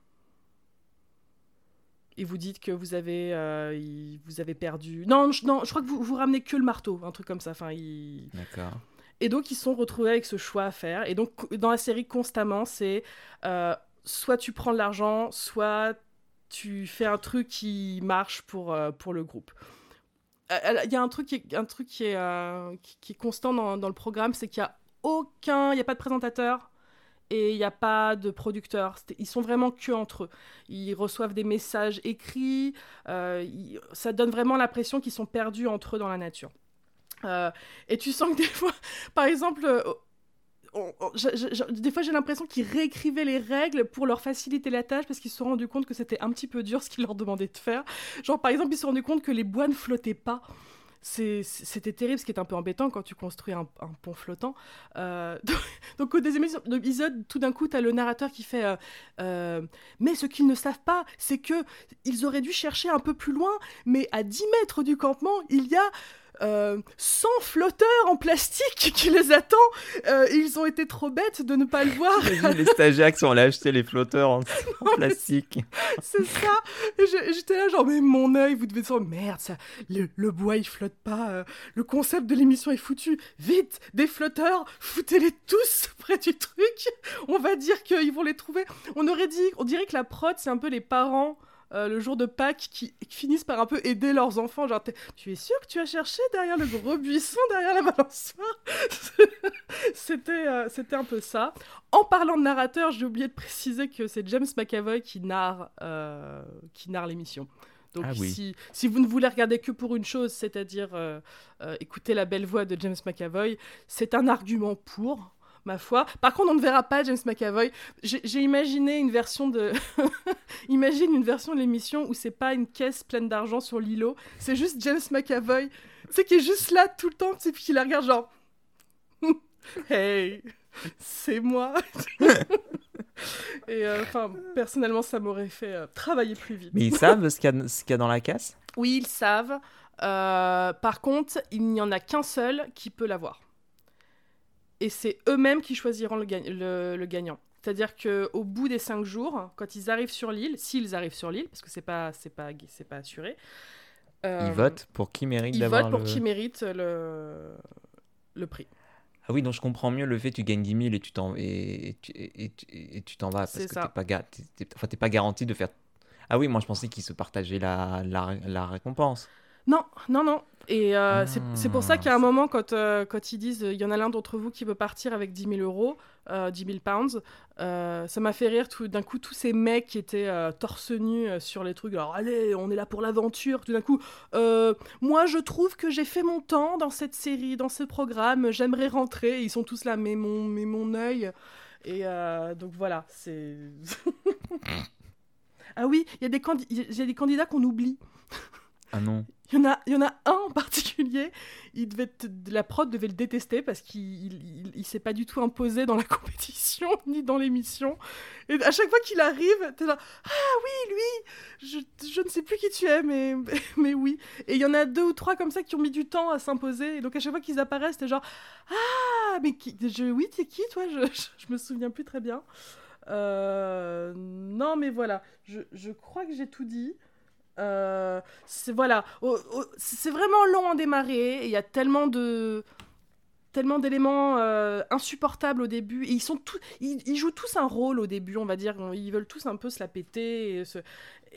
Et vous dites que vous avez, euh, il- vous avez perdu. Non, je, non, je crois que vous, vous ramenez que le marteau, un truc comme ça. Enfin, il- D'accord. et donc, ils sont retrouvés avec ce choix à faire. Et donc, dans la série, constamment, c'est euh, soit tu prends de l'argent, soit tu fais un truc qui marche pour, euh, pour le groupe. Euh, Il y a un truc qui est, un truc qui est, euh, qui, est constant dans, dans le programme, c'est qu'il n'y a aucun, il n'y a pas de présentateur et il n'y a pas de producteur. Ils sont vraiment que entre eux. Ils reçoivent des messages écrits. ça donne vraiment l'impression qu'ils sont perdus entre eux dans la nature. Et tu sens que des fois, *laughs* par exemple, je- des fois j'ai l'impression qu'ils réécrivaient les règles pour leur faciliter la tâche parce qu'ils se sont rendus compte que c'était un petit peu dur ce qu'ils leur demandaient de faire. Genre par exemple, ils se sont rendus compte que les bois ne flottaient pas. C'était terrible, ce qui est un peu embêtant quand tu construis un, pont flottant. Euh, *laughs* donc, au deuxième épisode- épisode, tout d'un coup, tu as le narrateur qui fait euh, euh, Mais ce qu'ils ne savent pas, c'est que ils auraient dû chercher un peu plus loin, mais à 10 mètres du campement, il y a euh, 100 flotteurs en plastique qui les attend. Euh, ils ont été trop bêtes de ne pas le voir. Les stagiaires qui ont allés acheter les flotteurs en, *laughs* en plastique. C'est ça. J'étais là, genre, mais mon œil, vous devez dire, merde, ça, le, le bois, il flotte pas. euh, le concept de l'émission est foutu. Vite, des flotteurs, foutez-les tous *laughs* près du truc. On va dire qu'ils vont les trouver. On aurait dit, on dirait que la prod, c'est un peu les parents. Euh, le jour de Pâques qui, qui finissent par un peu aider leurs enfants genre tu es sûr que tu as cherché derrière le gros buisson derrière la balançoire? *laughs* C'était euh, c'était un peu ça en parlant de narrateur, j'ai oublié de préciser que c'est James McAvoy qui narre, euh, qui narre l'émission. Donc Ah oui. si, si vous ne voulez regarder que pour une chose, c'est-à-dire euh, euh, écouter la belle voix de James McAvoy, c'est un argument pour, ma foi. Par contre, on ne verra pas James McAvoy. J'ai imaginé une version de... *laughs* Imagine une version de l'émission où c'est pas une caisse pleine d'argent sur l'îlot, c'est juste James McAvoy, tu sais, qui est juste là tout le temps, tu sais, puis qui la regarde genre... *laughs* hey, c'est moi. *laughs* Et euh, enfin, personnellement, ça m'aurait fait euh, travailler plus vite. Mais ils savent ce qu'il y, a- y dans la casse Oui, ils savent. Euh, par contre, il n'y en a qu'un seul qui peut l'avoir. Et c'est eux-mêmes qui choisiront le, ga- le- le gagnant. C'est-à-dire qu'au bout des cinq jours, quand ils arrivent sur l'île, s'ils arrivent sur l'île, parce que c'est pas, c'est pas, c'est pas assuré, euh, Ils votent pour qui mérite Ils votent pour le... qui mérite le, le prix. Ah oui, donc je comprends mieux le fait que tu gagnes 10 000 et tu t'en et, tu- t'en vas parce que t'es pas, ga- enfin, t'es pas garanti de faire... Ah oui, moi je pensais qu'ils se partageaient la, la, la récompense. Non, non, non. Et euh, c'est- c'est pour ça Ah, qu'à un moment, quand, euh, quand ils disent il y en a l'un d'entre vous qui veut partir avec 10 000 euros, euh, 10 000 pounds, euh, ça m'a fait rire tout d'un coup tous ces mecs qui étaient torse nu sur les trucs. Alors allez, on est là pour l'aventure. Tout d'un coup, moi je trouve que j'ai fait mon temps dans cette série, dans ce programme. J'aimerais rentrer. Et ils sont tous là, mais mon, mais mon œil. Et donc voilà, c'est. *laughs* ah oui, y, il y a des candidats qu'on oublie. *laughs* Ah non. Il y, en a, y en a un en particulier, il devait la prod devait le détester parce qu'il il, il, s'est pas du tout imposé dans la *laughs* compétition ni dans l'émission. Et à chaque fois qu'il arrive, t'es là, ah oui, lui, je, je, ne sais plus qui tu es, mais, *laughs* mais oui. Et il y en a deux ou trois comme ça qui ont mis du temps à s'imposer. Et donc à chaque fois qu'ils apparaissent, t'es genre, ah, mais qui, je, oui, t'es qui toi? Je, je, me souviens plus très bien. Euh, non, mais voilà, je crois que j'ai tout dit. Euh, c'est voilà, c'est vraiment long à démarrer. Il y a tellement de tellement d'éléments euh, insupportables au début. Ils jouent tous un rôle au début, on va dire. Ils veulent tous un peu se la péter.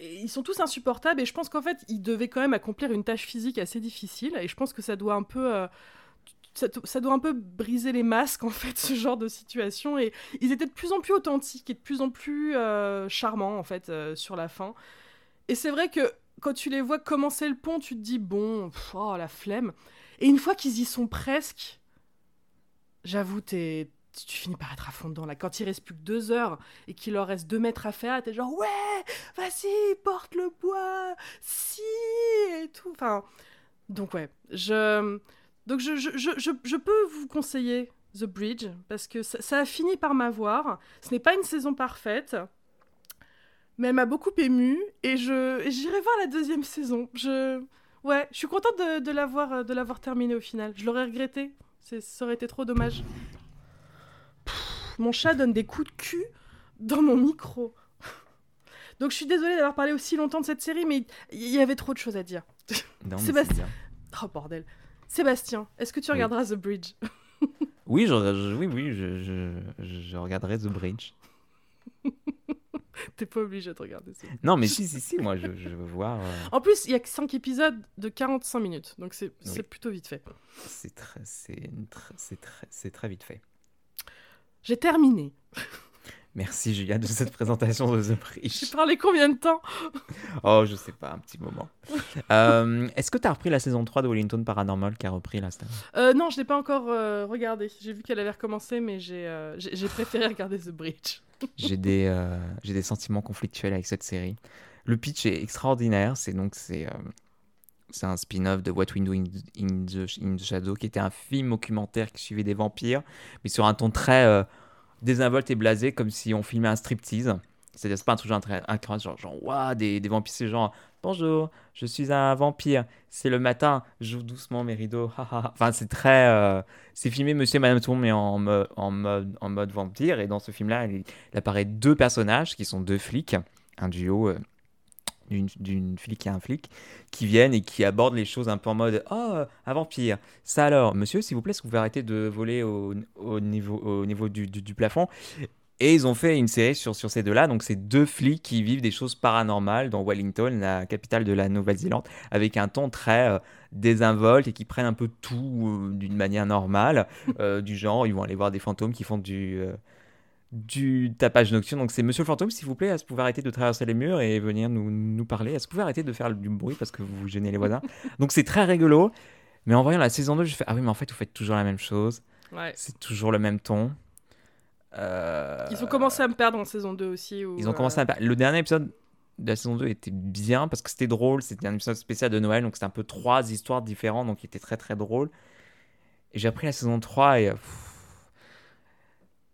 Ils sont tous insupportables. Et je pense qu'en fait, ils devaient quand même accomplir une tâche physique assez difficile. Et je pense que ça doit un peu euh, ça, doit un peu briser les masques en fait ce genre de situation et ils étaient de plus en plus authentiques et de plus en plus charmants en fait sur la fin et c'est vrai que quand tu les vois commencer le pont, tu te dis, bon, oh, la flemme. Et une fois qu'ils y sont presque, j'avoue, tu finis par être à fond dedans. Là. Quand il reste plus que deux heures et qu'il leur reste deux mètres à faire, t'es genre, ouais, vas-y, porte le bois, si, et tout. Enfin, donc ouais, je... Donc je, je, je, je peux vous conseiller The Bridge, parce que ça, ça a fini par m'avoir. Ce n'est pas une saison parfaite, mais elle m'a beaucoup émue et je j'irai voir la deuxième saison. Je ouais, je suis contente de, de l'avoir de l'avoir terminée au final. Je l'aurais regretté. Ça aurait été trop dommage. mon chat donne des coups de cul dans mon micro. *laughs* Donc je suis désolée d'avoir parlé aussi longtemps de cette série, mais il y avait trop de choses à dire. *laughs* Sébastien. Oh bordel. Sébastien, est-ce que tu regarderas The Bridge? *laughs* Oui, je, oui, oui, je, je, je regarderai The Bridge. *laughs* T'es pas obligé de regarder ça. Non, mais si, si, si, moi je, je veux voir. Euh. En plus, il y a que 5 épisodes de 45 minutes, donc c'est plutôt vite fait. C'est très, c'est très, très vite fait. J'ai terminé. Merci Julia de cette présentation de The Bridge. J'ai parlé combien de temps? Oh, je sais pas, un petit moment. euh, Est-ce que tu as repris la saison 3 de Wellington Paranormal qui a repris la euh, Non, je l'ai pas encore euh, regardé. J'ai vu qu'elle avait recommencé, mais j'ai euh, préféré *laughs* regarder The Bridge. J'ai des, euh, des sentiments conflictuels avec cette série. Le pitch est extraordinaire. C'est donc c'est c'est un spin-off de What We Do in, the, in, the, Shadow, qui était un film documentaire qui suivait des vampires, mais sur un ton très désinvolte et blasé, comme si on filmait un striptease. C'est-à-dire, c'est pas un truc genre, genre, genre waouh, des, des vampires, c'est genre, bonjour, je suis un vampire, c'est le matin, j'ouvre doucement mes rideaux, enfin, c'est très. Euh, c'est filmé Monsieur et Madame Tour, mais en, en, mode, en mode vampire, et dans ce film-là, il, apparaît deux personnages qui sont deux flics, un duo. Euh, d'une flic et un flic qui viennent et qui abordent les choses un peu en mode oh un vampire ça alors monsieur s'il vous plaît est-ce que vous pouvez arrêter de voler au, au niveau au niveau du, du, plafond? Et ils ont fait une série sur, sur ces deux-là. Donc, c'est deux flics qui vivent des choses paranormales dans Wellington, la capitale de la Nouvelle-Zélande, avec un ton très euh, désinvolte et qui prennent un peu tout euh, d'une manière normale. *laughs* Euh, du genre, ils vont aller voir des fantômes qui font du, du tapage nocturne. Donc c'est Monsieur le fantôme, s'il vous plaît, est-ce que vous pouvez arrêter de traverser les murs et venir nous, nous parler? Est-ce que vous pouvez arrêter de faire du bruit parce que vous gênez les voisins? *laughs* Donc c'est très rigolo. Mais en voyant la saison 2, je fais Ah oui, mais en fait, vous faites toujours la même chose. Ouais. C'est toujours le même ton. Euh... Ils ont commencé à me perdre en saison 2 aussi. Ils ont commencé à me perdre. Le dernier épisode de la saison 2 était bien parce que c'était drôle. C'était un épisode spécial de Noël, donc c'était un peu trois histoires différentes, donc il était très très drôle. Et j'ai appris la saison 3 et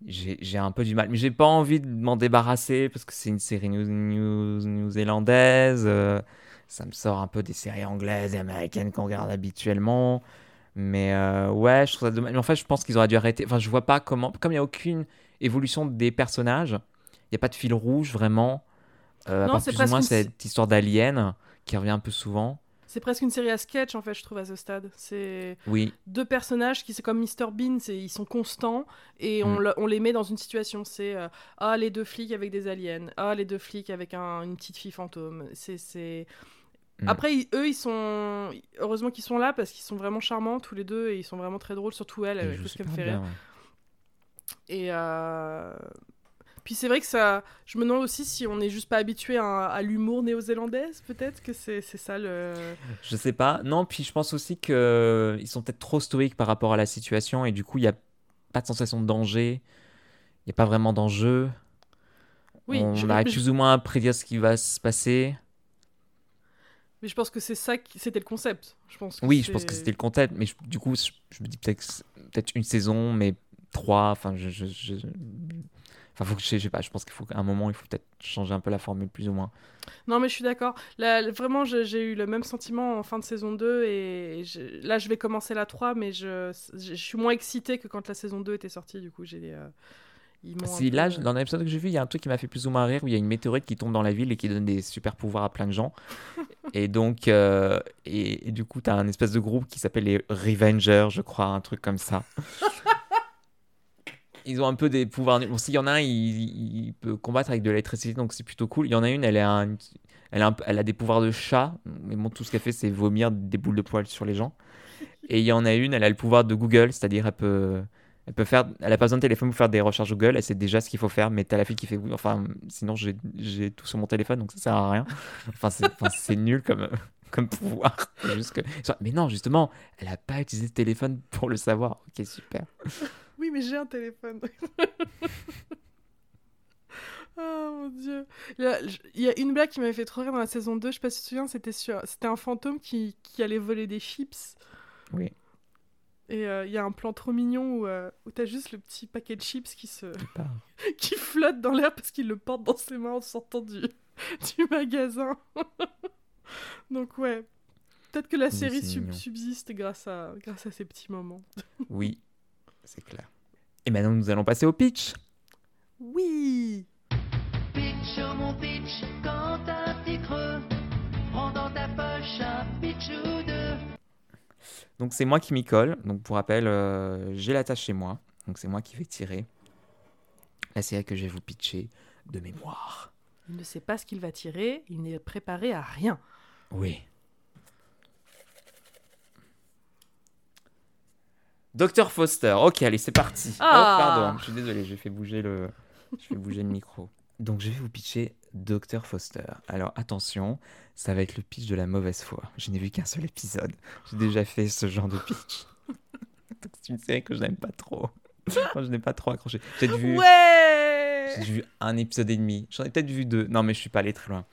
j'ai un peu du mal. Mais j'ai pas envie de m'en débarrasser parce que c'est une série new-zélandaise. Euh, ça me sort un peu des séries anglaises et américaines qu'on regarde habituellement. Mais euh, ouais, je trouve ça dommage. Mais en fait, je pense qu'ils auraient dû arrêter. Enfin, je vois pas comment. Comme il n'y a aucune évolution des personnages, il n'y a pas de fil rouge vraiment. Euh, non, c'est plus ou moins cette histoire d'alien qui revient un peu souvent. C'est presque une série à sketch en fait, je trouve à ce stade. C'est oui. deux personnages qui c'est comme Mr Bean, ils sont constants et on, mm. on, les met dans une situation. C'est euh, ah les deux flics avec des aliens, ah les deux flics avec un, une petite fille fantôme. C'est mm. après eux ils sont heureusement qu'ils sont là parce qu'ils sont vraiment charmants tous les deux et ils sont vraiment très drôles, surtout elle, tout ce qu'elle me fait rire. Et euh... Puis c'est vrai que ça. Je me demande aussi si on n'est juste pas habitué à, l'humour néo-zélandaise, peut-être que c'est ça le. Je sais pas. Non, puis je pense aussi qu'ils sont peut-être trop stoïques par rapport à la situation et du coup, il n'y a pas de sensation de danger. Il n'y a pas vraiment d'enjeu. Oui, on arrive plus ou moins à prédire ce qui va se passer. Mais je pense que c'est ça, qui- c'était le concept. Je pense. que Oui, je pense que c'était le concept, mais je- du coup, je, je me dis que peut-être une saison, mais trois. Enfin, je, je, je- Enfin, faut que je, je sais pas. Je pense qu'il faut qu'à un moment, il faut peut-être changer un peu la formule, plus ou moins. Non, mais je suis d'accord. Là, vraiment, j'ai eu le même sentiment en fin de saison 2. Et je- là, je vais commencer la 3, mais je, je, suis moins excitée que quand la saison 2 était sortie. Du coup, j'ai. euh, Si peu, là, euh, dans l'épisode que j'ai vu, il y a un truc qui m'a fait plus ou moins rire, où il y a une météorite qui tombe dans la ville et qui donne des super pouvoirs à plein de gens. *laughs* et donc, euh, et, et du coup, tu as un espèce de groupe qui s'appelle les Revengers, je crois, un truc comme ça. *laughs* Ils ont un peu des pouvoirs. Bon, s'il y en a un, il, il peut combattre avec de l'électricité, donc c'est plutôt cool. Il y en a une, elle, est un- elle, a un- elle a des pouvoirs de chat, mais bon, tout ce qu'elle fait, c'est vomir des boules de poils sur les gens. *laughs* Et il y en a une, elle a le pouvoir de Google, c'est-à-dire elle peut, elle peut faire, elle a pas besoin de téléphone pour faire des recherches Google, elle sait déjà ce qu'il faut faire, mais t'as la fille qui fait oui, enfin, sinon j'ai, j'ai tout sur mon téléphone, donc ça sert à rien. *laughs* Enfin, c'est, enfin, c'est nul comme, *laughs* comme pouvoir. C'est juste que, mais non, justement, elle a pas utilisé le téléphone pour le savoir. Ok, super. Oui, mais j'ai un téléphone. Oh *laughs* mon dieu. Il y, a, une blague qui m'avait fait trop rire dans la saison 2, je sais pas si tu te souviens, c'était sur... c'était un fantôme qui, qui allait voler des chips. Oui. Et euh, il y a un plan trop mignon où, euh, où t'as juste le petit paquet de chips qui se qui *laughs* flotte dans l'air parce qu'il le porte dans ses mains en sortant du, *laughs* du magasin. Donc ouais. Peut-être que la Oui, série c'est sub- mignon. subsiste grâce à, grâce à ces petits moments. Oui, c'est clair. Et maintenant, nous allons passer au pitch. Oui Pitch, oh mon pitch, quand t'as un petit creux, prends dans ta poche un pitch ou deux. Donc c'est moi qui m'y colle. Donc pour rappel, euh, j'ai la tâche chez moi. Donc c'est moi qui vais tirer la série que je vais vous pitcher de mémoire. Il ne sait pas ce qu'il va tirer, il n'est préparé à rien. Oui. Docteur Foster. Ok, allez, c'est parti. Ah. Oh, pardon, je suis désolé, j'ai fait bouger le, je fais bouger le micro. Donc je vais vous pitcher Docteur Foster. Alors attention, ça va être le pitch de la mauvaise foi. Je n'ai vu qu'un seul épisode. J'ai déjà fait ce genre de pitch. *laughs* Donc c'est une série que je n'aime pas trop. Moi, je n'ai pas trop accroché. J'ai vu. Ouais J'ai vu un épisode et demi. J'en ai peut-être vu deux. Non, mais je suis pas allé très loin.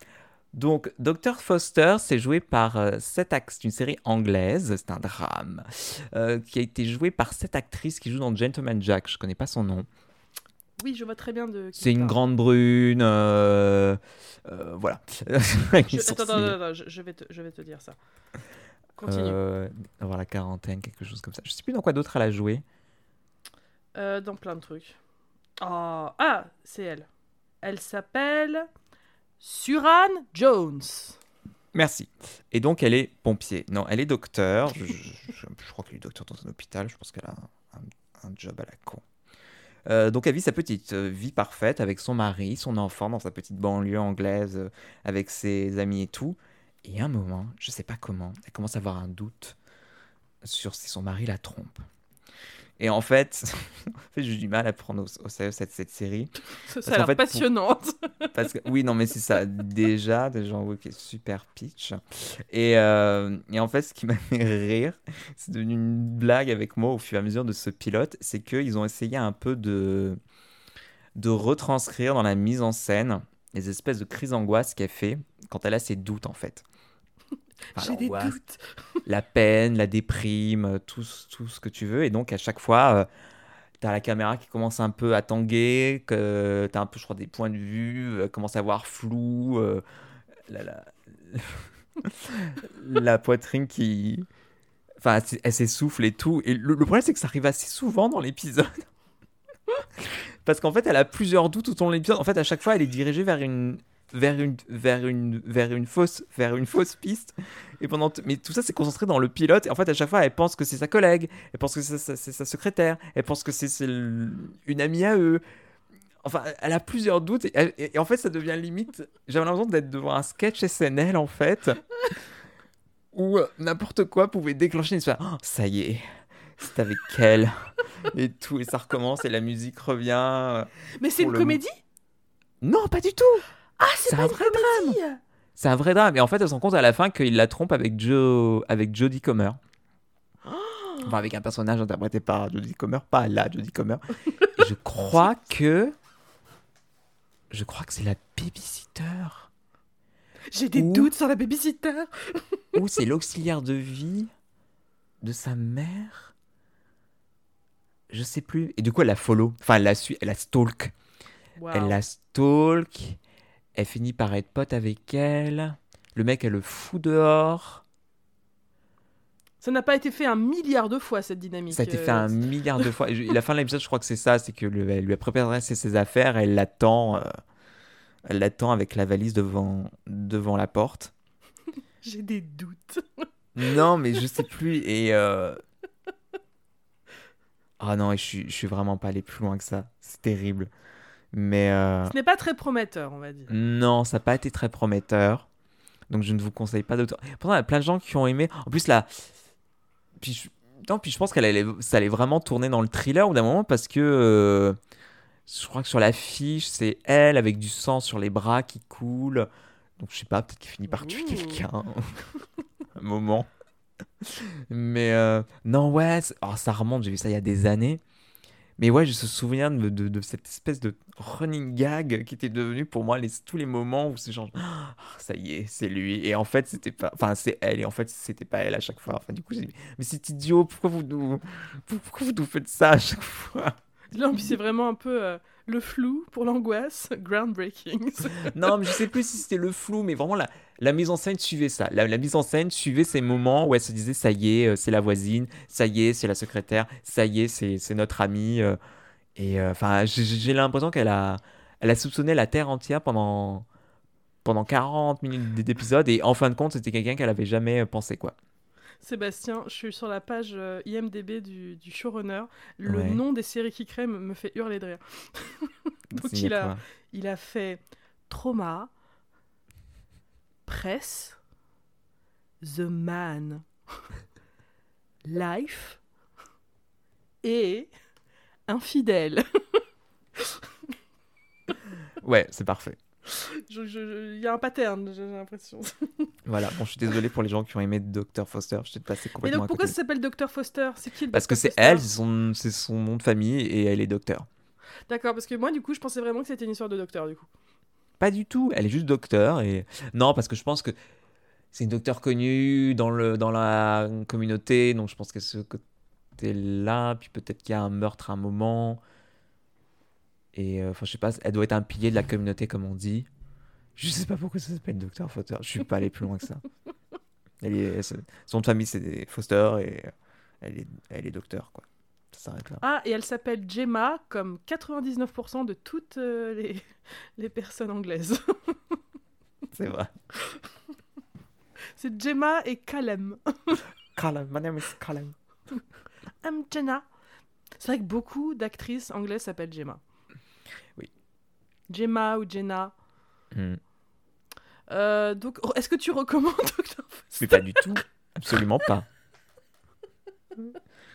Donc, Dr. Foster, c'est joué par euh, sept acteurs. C'est une série anglaise, c'est un drame, euh, qui a été joué par cette actrice qui joue dans Gentleman Jack. Je connais pas son nom. Oui, je vois très bien de C'est une grande brune. euh, euh, voilà. Je- *laughs* Attends, attends, attends, je, je vais te, je vais te dire ça. Continue. Avoir la quarantaine, quelque chose comme ça. Je sais plus dans quoi d'autre elle a joué. Dans plein de trucs. Oh, ah, c'est elle. Elle s'appelle Suran Jones. Merci. Et donc, elle est pompier. Non, elle est docteur. Je, crois qu'elle est docteur dans un hôpital. Je pense qu'elle a un, job à la con. Euh, donc, elle vit sa petite euh, vie parfaite avec son mari, son enfant, dans sa petite banlieue anglaise, euh, avec ses amis et tout. Et à un moment, je sais pas comment, elle commence à avoir un doute sur si son mari la trompe. Et en fait, *laughs* en fait j'ai du mal à prendre au, au sérieux cette, cette série. *laughs* Ça, qu'en a l'air pour- passionnante. *laughs* Parce que, oui, non, mais c'est ça. Déjà, déjà, ok, super pitch. Et, euh, et en fait, ce qui m'a fait rire, c'est devenu une blague avec moi au fur et à mesure de ce pilote, c'est qu'ils ont essayé un peu de, de retranscrire dans la mise en scène les espèces de crises d'angoisse qu'elle fait quand elle a ses doutes, en fait. Enfin, J'ai des doutes. *laughs* la peine, la déprime, tout, ce- tout ce que tu veux. Et donc, à chaque fois, euh, t'as la caméra qui commence un peu à tanguer, que t'as un peu, je crois, des points de vue, euh, commence à voir flou, euh, la, la... *laughs* la poitrine qui... Enfin, elle s'essouffle et tout. Et le, le problème, c'est que ça arrive assez souvent dans l'épisode. *laughs* Parce qu'en fait, elle a plusieurs doutes tout au long de l'épisode. En fait, à chaque fois, elle est dirigée vers une, vers une, vers une, vers une fausse, vers une fausse piste. Et pendant, mais tout ça, c'est concentré dans le pilote. Et en fait, à chaque fois, elle pense que c'est sa collègue, elle pense que c'est sa, secrétaire, elle pense que c'est une amie à eux. Enfin, elle a plusieurs doutes. Et, et- et en fait, ça devient limite. J'avais l'impression d'être devant un sketch SNL, en fait, *laughs* où euh, n'importe quoi pouvait déclencher une histoire. Oh, ça y est, c'est avec elle. Et tout, et ça recommence, et la musique revient. Mais c'est une comédie? Non, pas du tout! Ah, c'est pas un une vrai comédie C'est un vrai drame. Et en fait, elle se rend compte à la fin qu'il la trompe avec, Joe, avec Jodie Comer. Enfin, avec un personnage interprété par Jodie Comer, pas la Jodie Comer. Et *laughs* je crois que. Je crois que c'est la babysitter. J'ai des Ou- doutes sur la babysitter. *laughs* Ou c'est l'auxiliaire de vie de sa mère Je sais plus. Et du coup, elle la follow. Enfin, elle la suit, elle la stalk. Elle la stalk. Elle finit par être pote avec elle. Le mec, elle le fout dehors. Ça n'a pas été fait un milliard de fois cette dynamique. Ça a été euh, fait un milliard de fois. *laughs* La fin de l'épisode, je crois que c'est ça. C'est que le- elle lui a préparé ses, affaires. Elle l'attend. euh, elle l'attend avec la valise devant, devant la porte. *laughs* J'ai des doutes. *laughs* Non, mais je sais plus. Et. euh, Ah non, je je suis vraiment pas allé plus loin que ça. C'est terrible. Mais. euh, Ce n'est pas très prometteur, on va dire. Non, ça n'a pas été très prometteur. Donc je ne vous conseille pas d'auteur. Pourtant, il y a plein de gens qui ont aimé. En plus, là. Puis je, non, puis je pense qu'elle allait... ça allait vraiment tourner dans le thriller au bout d'un moment parce que. euh, Je crois que sur l'affiche, c'est elle avec du sang sur les bras qui coule. Donc je sais pas, peut-être qu'il finit par tuer quelqu'un. *laughs* Un moment. Mais euh, non, ouais, oh, ça remonte, j'ai vu ça il y a des années. Mais ouais, je me souviens de, cette espèce de running gag qui était devenu pour moi les, tous les moments où c'est genre, Ah, ça y est, c'est lui. Et en fait, c'était pas, enfin, c'est elle. Et en fait, c'était pas elle à chaque fois. Enfin, du coup, j'ai dit, mais c'est idiot, pourquoi vous nous, pourquoi vous nous faites ça à chaque fois? Là, puis c'est vraiment un peu euh, le flou pour l'angoisse. Groundbreaking. *laughs* Non, mais je sais plus si c'était le flou, mais vraiment la, mise en scène suivait ça. La, mise en scène suivait ces moments où elle se disait ça y est, euh, c'est la voisine, ça y est, c'est la secrétaire, ça y est, c'est notre amie. euh, et euh, enfin, j'ai- l'impression qu'elle a, elle a soupçonné la terre entière pendant pendant 40 minutes d'épisode et en fin de compte, c'était quelqu'un qu'elle avait jamais pensé quoi. Sébastien, je suis sur la page euh, IMDB du, du showrunner. Le Ouais. nom des séries qui crèment me fait hurler de rire. *laughs* Donc il a, il a fait Trauma, Presse, The Man, *laughs* Life et Infidèle. *laughs* Ouais, c'est parfait. *laughs* Il y a un pattern, j'ai l'impression. *laughs* Voilà. Bon, je suis désolé pour les gens qui ont aimé Dr Foster. Je t'ai passé Mais complètement donc à pourquoi ça s'appelle Dr Foster? C'est qui le Parce que c'est elle, c'est son, nom de famille et elle est docteur. D'accord, parce que moi du coup je pensais vraiment que c'était une histoire de docteur du coup. Pas du tout, elle est juste docteur et non parce que je pense que c'est une docteur connue dans le dans la communauté donc je pense qu'à ce côté-là puis peut-être qu'il y a un meurtre à un moment et euh, enfin je sais pas elle doit être un pilier de la communauté comme on dit. Je sais pas pourquoi ça s'appelle docteur Foster, je suis pas allé plus loin que ça. Elle est, son nom de famille c'est Foster et elle est elle est docteur quoi. Ça s'arrête là. Ah, et elle s'appelle Gemma, comme 99% de toutes euh, les, les personnes anglaises. *laughs* C'est vrai. C'est Gemma et Calem. Callum, my name is Callum. I'm Jenna. C'est vrai que beaucoup d'actrices anglaises s'appellent Gemma. Gemma ou Jenna. Hmm. Euh, donc, est-ce que tu recommandes *laughs* Dr. Foster Mais pas du tout. Absolument pas.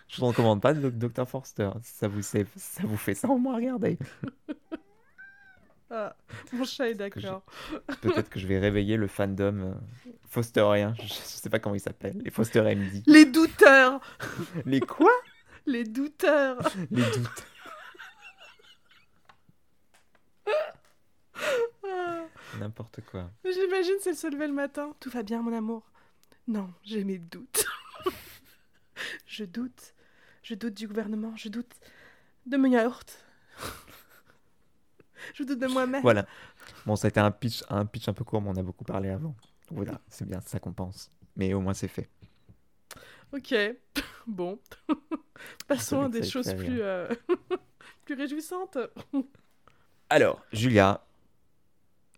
Je ne recommande pas Dr. Forster. Ça vous, fait- ça vous fait ça, au moins regardez. Ah, Mon chat est d'accord. Peut-être que je vais réveiller le fandom euh, Fosterien. Je ne sais pas comment il s'appelle. Les Foster MD. Les douteurs Les quoi? Les douteurs Les doutes. N'importe quoi. J'imagine elle se levait le matin. Tout va bien, mon amour. Non, j'ai mes doutes. *laughs* je doute. Je doute du gouvernement. Je doute de mon yaourt. *laughs* je doute de moi-même. Voilà. Bon, ça a été un pitch, un pitch un peu court, mais on a beaucoup parlé avant. Voilà, c'est bien, c'est ça qu'on pense. Mais au moins, c'est fait. Ok. *laughs* Bon. Passons à des choses plus, euh, plus réjouissantes. Alors, Julia,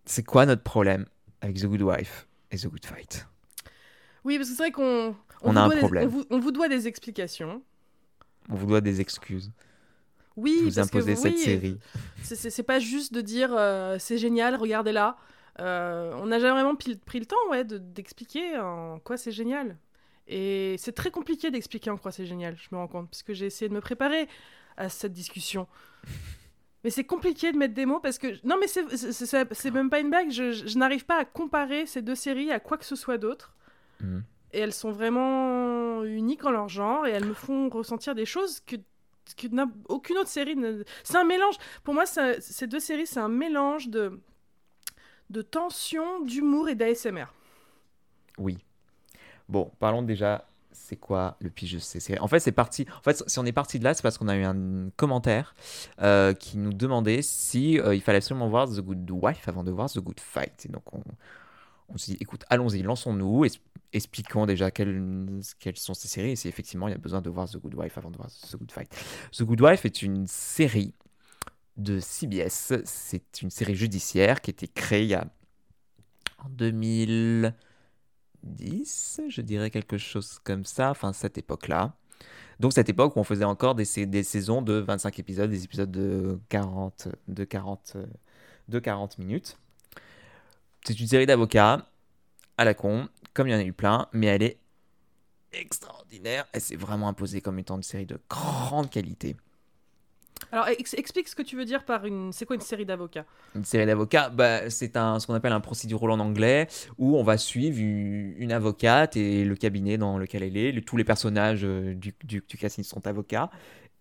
c'est quoi notre problème avec The Good Wife et The Good Fight? Oui, parce que c'est vrai qu'on On vous a un doit des- problème. on vous, on vous doit des explications. On vous doit des excuses. Oui, vous parce que cette oui, série. C'est- pas juste de dire euh, c'est génial, regardez-la. Euh, on n'a jamais vraiment pris, le temps ouais, de- d'expliquer en quoi c'est génial. Et c'est très compliqué d'expliquer en quoi c'est génial, je me rends compte, parce que j'ai essayé de me préparer à cette discussion. Mais c'est compliqué de mettre des mots parce que. Non, mais c'est- même pas une blague, je, n'arrive pas à comparer ces deux séries à quoi que ce soit d'autre. Mhm. Et elles sont vraiment uniques en leur genre et elles me font ressentir des choses que, que aucune autre série ne... C'est un mélange. Pour moi, ça- ces deux séries, c'est un mélange de, de tension, d'humour et d'ASMR. Oui. Bon, parlons déjà. C'est quoi le pitch de ces séries? En fait, c'est parti. En fait, si on est parti de là, c'est parce qu'on a eu un commentaire euh, qui nous demandait si euh, il fallait absolument voir The Good Wife avant de voir The Good Fight. Et donc, on, on s'est dit, écoute, allons-y, lançons-nous, expliquons déjà quelles, sont ces séries et si effectivement il y a besoin de voir The Good Wife avant de voir The Good Fight. The Good Wife est une série de CBS. C'est une série judiciaire qui a été créée en 2010, je dirais quelque chose comme ça, enfin cette époque-là. Donc cette époque où on faisait encore des, des saisons de 25 épisodes, des épisodes de 40, de 40, euh, de 40 minutes. C'est une série d'avocats à la con, comme il y en a eu plein, mais elle est extraordinaire. Elle s'est vraiment imposée comme étant une série de grande qualité. Alors, ex- explique ce que tu veux dire par une. C'est quoi une série d'avocats? Une série d'avocats, bah, c'est un, ce qu'on appelle un procedural en anglais, où on va suivre une, avocate et le cabinet dans lequel elle est. Tous les personnages euh, du, du, du casting sont avocats.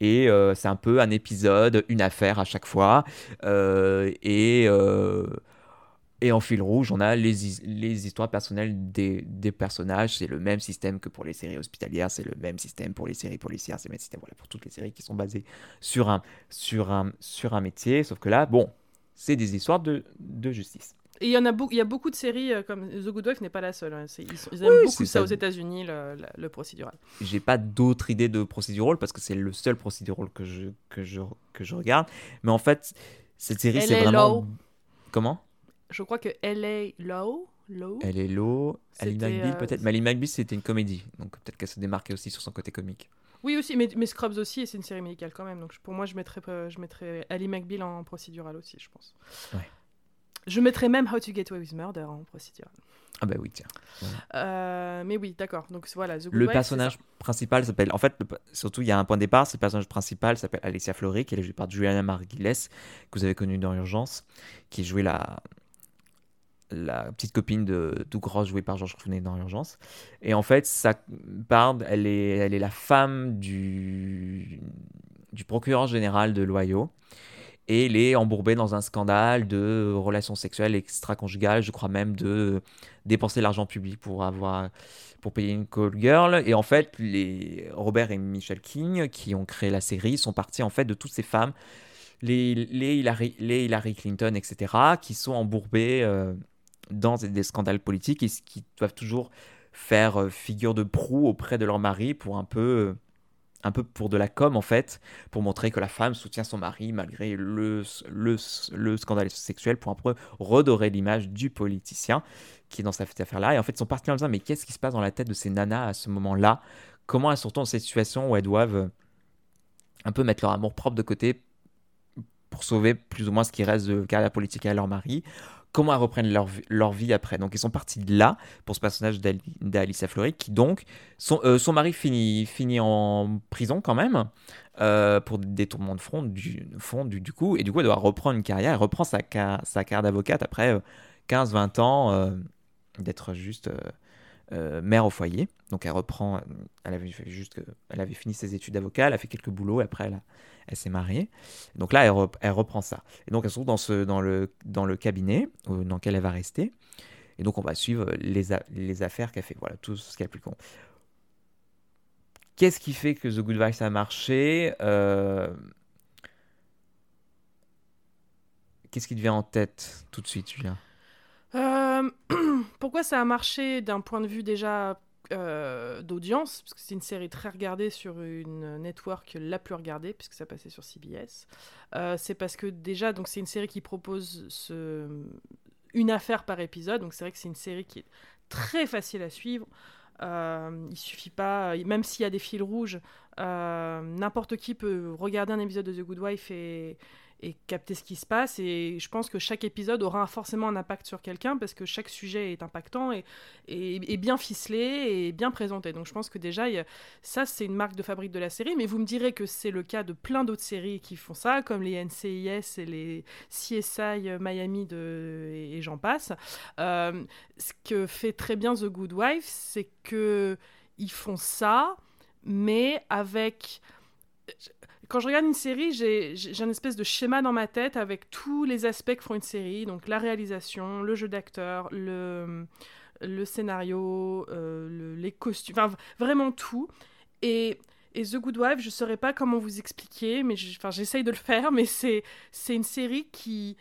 Et euh, c'est un peu un épisode, une affaire à chaque fois. Euh, et, et en fil rouge, on a les, les histoires personnelles des, des personnages. C'est le même système que pour les séries hospitalières, c'est le même système pour les séries policières, c'est le même système voilà, pour toutes les séries qui sont basées sur un, sur un, sur un métier. Sauf que là, bon, c'est des histoires de, de justice. Et il y en a beaucoup, il y a beaucoup de séries euh, comme The Good Wife n'est pas la seule. hein. Ils, sont- ils aiment Oui, beaucoup ça, ça. aux États-Unis, le, le- le procédural. J'ai pas d'autres idées de procedural parce que c'est le seul procedural que je, que je, que je regarde. Mais en fait, cette série, c'est vraiment. Law. Comment? Je crois que L.A. Law, Law Elle est low. Ali McBeal, euh, peut-être. Mais Ali McBeal, c'était une comédie. Donc peut-être qu'elle se démarquait aussi sur son côté comique. Oui, aussi, mais, mais Scrubs aussi, et c'est une série médicale quand même. Donc pour moi, je mettrais, je mettrais Ali McBeal en procédural aussi, je pense. Ouais. Je mettrais même How to Get Away with Murder en procédural. Ah bah oui, tiens. Euh, mais oui, d'accord. Donc voilà, The Good Le Wife, personnage principal s'appelle. En fait, le- surtout, il y a un point de départ. C'est le personnage principal s'appelle Alicia Fleury, qui est jouée par Juliana Margulies, que vous avez connue dans Urgence, qui jouait la la petite copine de Doug Ross jouée par George Clooney dans Urgence. Et en fait, ça parle, elle est, elle est la femme du, du procureur général de l'Ohio. Et elle est embourbée dans un scandale de relations sexuelles extra-conjugales, je crois même de dépenser l'argent public pour avoir pour payer une call girl. Et en fait, les Robert et Michelle King, qui ont créé la série, sont partis en fait de toutes ces femmes, les, les, Hillary, les Hillary Clinton, etc., qui sont embourbées euh, dans des, scandales politiques et qui doivent toujours faire euh, figure de proue auprès de leur mari pour un peu, euh, un peu pour de la com en fait, pour montrer que la femme soutient son mari malgré le, le, le scandale sexuel, pour un peu redorer l'image du politicien qui est dans cette affaire-là. Et en fait, ils sont partis en disant, mais qu'est-ce qui se passe dans la tête de ces nanas à ce moment-là? Comment elles sont dans cette situation où elles doivent euh, un peu mettre leur amour propre de côté pour sauver plus ou moins ce qui reste de carrière politique à leur mari? Comment elles reprennent leur, leur vie après Donc, ils sont partis de là pour ce personnage d'Ali- d'Alicia Fleury qui, donc, son, euh, son mari finit, finit en prison quand même euh, pour des détournements de front du, fond du, du coup. Et du coup, elle doit reprendre une carrière. Elle reprend sa, sa carrière d'avocate après euh, 15-20 ans euh, d'être juste euh, mère au foyer. Donc elle reprend, euh, elle avait juste, elle avait fini ses études d'avocat, elle a fait quelques boulots et après elle, elle s'est mariée. Donc là, elle, rep- elle reprend ça. Et donc elle se trouve dans, ce, dans, le, dans le cabinet euh, dans lequel elle va rester. Et donc on va suivre les, affaires qu'elle fait. Voilà, tout ce qu'il y a de plus con. Qu'est-ce qui fait que The Good Vice a marché Qu'est-ce qui te vient en tête tout de suite, Julien? Euh, *clears throat* pourquoi ça a marché d'un point de vue déjà euh, d'audience? Parce que c'est une série très regardée sur une network la plus regardée, puisque ça passait sur CBS. Euh, c'est parce que déjà, donc c'est une série qui propose une affaire par épisode. Donc c'est vrai que c'est une série qui est très facile à suivre. Il suffit pas, même s'il y a des fils rouges, n'importe qui peut regarder un épisode de The Good Wife et, et capter ce qui se passe. Et je pense que chaque épisode aura forcément un impact sur quelqu'un parce que chaque sujet est impactant et, et, bien ficelé et bien présenté. Donc je pense que déjà, ça, c'est une marque de fabrique de la série. Mais vous me direz que c'est le cas de plein d'autres séries qui font ça, comme les NCIS et les CSI Miami de, et, et j'en passe. Euh, ce que fait très bien The Good Wife, c'est que ils font ça, mais avec quand je regarde une série, j'ai un espèce de schéma dans ma tête avec tous les aspects que font une série, donc la réalisation, le jeu d'acteur, le, le scénario, euh, le- les costumes, enfin vraiment tout. Et, et The Good Wife, je ne saurais pas comment vous expliquer, mais j'essaye de le faire, mais c'est une série qui,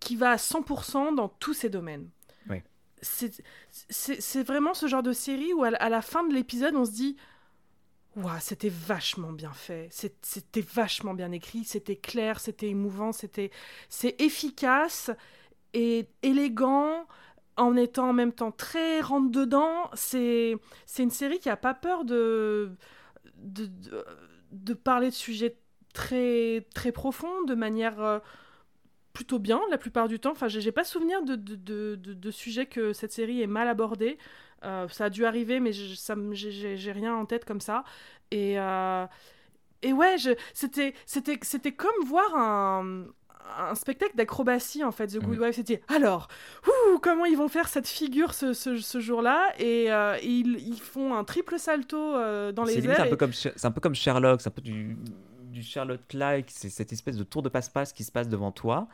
qui va à 100% dans tous ses domaines. Oui. C'est vraiment ce genre de série où à la fin de l'épisode, on se dit C'était vachement bien fait, c'était vachement bien écrit, c'était clair, c'était émouvant, c'était c'est efficace et élégant en étant en même temps très rentre dedans. C'est une série qui a pas peur de de, de, parler de sujets très très profonds de manière euh, plutôt bien la plupart du temps. Enfin, j'ai pas souvenir de, de, de, de- de sujets que cette série est mal abordée. Euh, ça a dû arriver, mais j'ai- rien en tête comme ça. Et, euh, et ouais, c'était comme voir un, un spectacle d'acrobatie en fait, The Good. Wife. C'était alors, ouh, comment ils vont faire cette figure ce, ce, ce jour-là? Et, euh, et ils, ils font un triple salto euh, dans les airs. un peu et- comme Sher- c'est un peu comme Sherlock, c'est un peu du du Sherlock-like, c'est cette espèce de tour de passe-passe qui se passe devant toi.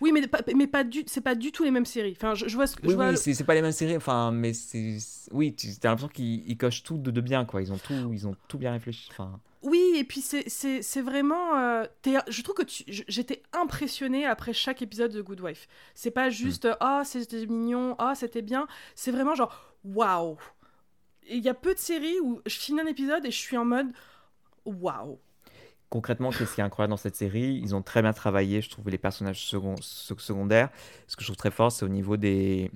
Oui, mais pas, mais pas du, c'est pas du tout les mêmes séries. Enfin, je, je vois ce que Oui, oui, c'est c'est pas les mêmes séries, enfin, mais c'est oui, tu as l'impression qu'ils ils cochent tout de, de bien, quoi. Ils ont tout, ils ont tout bien réfléchi. Enfin, Oui, et puis c'est- c'est c'est vraiment. euh, je trouve que j'étais impressionnée après chaque épisode de Good Wife. C'est pas juste ah c'était mignon, ah c'était bien. C'est vraiment genre waouh. Il y a peu de séries où je finis un épisode et je suis en mode waouh. Concrètement, qu'est-ce qui est incroyable dans cette série? Ils ont très bien travaillé, je trouve, les personnages second- sec- secondaires. Ce que je trouve très fort, c'est au niveau des,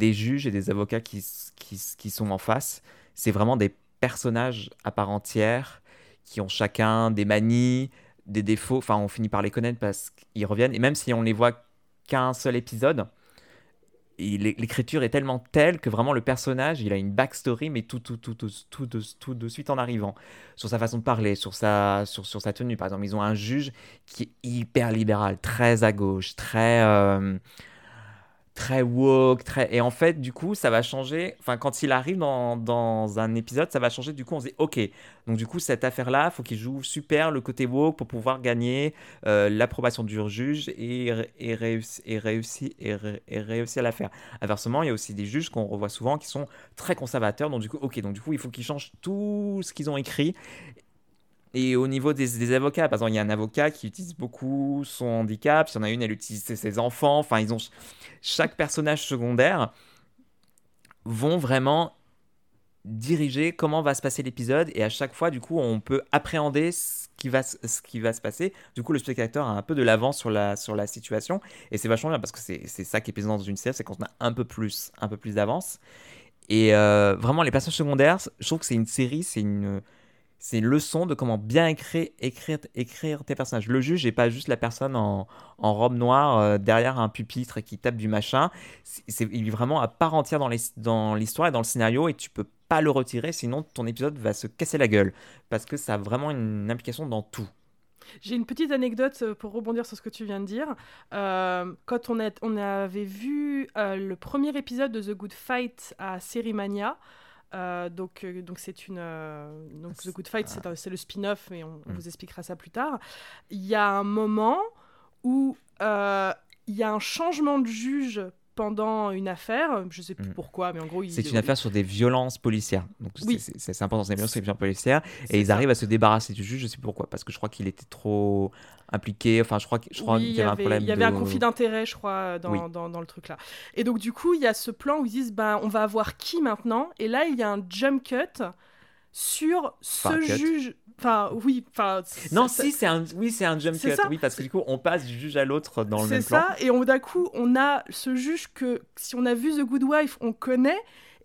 juges et des avocats qui, sont en face. C'est vraiment des personnages à part entière qui ont chacun des manies, des défauts. Enfin, on finit par les connaître parce qu'ils reviennent. Et même si on les voit qu'un seul épisode, l'écriture est tellement telle que vraiment le personnage, il a une backstory, mais tout, tout, tout, tout, tout, de, tout de suite en arrivant. Sur sa façon de parler, sur sa, sur, sur sa tenue. Par exemple, ils ont un juge qui est hyper libéral, très à gauche, très, euh, très woke, très... Et en fait, du coup, ça va changer. Enfin, quand il arrive dans, un épisode, ça va changer. Du coup, on se dit, OK, donc du coup, cette affaire-là, faut qu'il joue super le côté woke pour pouvoir gagner euh, l'approbation du juge et, et, réussi, et, et, et réussir l'affaire. Inversement, il y a aussi des juges qu'on revoit souvent qui sont très conservateurs. Donc du coup, ok, donc du coup, il faut qu'ils changent tout ce qu'ils ont écrit. Et au niveau des, avocats, par exemple, il y a un avocat qui utilise beaucoup son handicap. Il y en a une, elle utilise ses, enfants. Enfin, ils ont chaque personnage secondaire vont vraiment diriger comment va se passer l'épisode et à chaque fois du coup on peut appréhender ce qui va se- passer du coup le spectateur a un peu de l'avance sur la sur la situation et c'est vachement bien parce que c'est ça qui est plaisant dans une série c'est quand on a un peu plus plus d'avance et euh, vraiment les personnages secondaires je trouve que c'est une série c'est une c'est une leçon de comment bien écrire, écrire, écrire tes personnages. Le juge n'est pas juste la personne en, robe noire euh, derrière un pupitre qui tape du machin. C'est, il est vraiment à part entière dans, l'histoire et dans le scénario et tu peux pas le retirer sinon ton épisode va se casser la gueule parce que ça a vraiment une implication dans tout. J'ai une petite anecdote euh, pour rebondir sur ce que tu viens de dire. Euh, quand on, avait vu le premier épisode de The Good Fight à Sérimania, euh, donc euh, donc c'est une euh, donc The Good Fight c'est c'est le spin-off mais on, on Mm. vous expliquera ça plus tard. Il y a un moment où euh, il y a un changement de juge pendant une affaire, je sais plus Mm. pourquoi, mais en gros C'est une affaire sur des violences policières. Donc Oui. c'est, important, c'est des violences policières. Et ils ça. arrivent à se débarrasser du juge, je sais plus pourquoi, parce que je crois qu'il était trop impliqué. Enfin, je crois, que- je crois Oui, qu'il il y avait un problème. Il y avait un de- conflit d'intérêt, je crois, dans, Oui. dans, dans le truc là. Et donc, du coup, il y a ce plan où ils disent ben, on va avoir qui maintenant? Et là, il y a un jump cut sur ce cut. juge. Enfin, oui. Enfin, Non, si, c'est un, oui, c'est un jump C'est cut. ça. Oui, parce que du coup, on passe du juge à l'autre dans le C'est même plan. ça, et d'un coup, on a ce juge que, si on a vu The Good Wife, on connaît.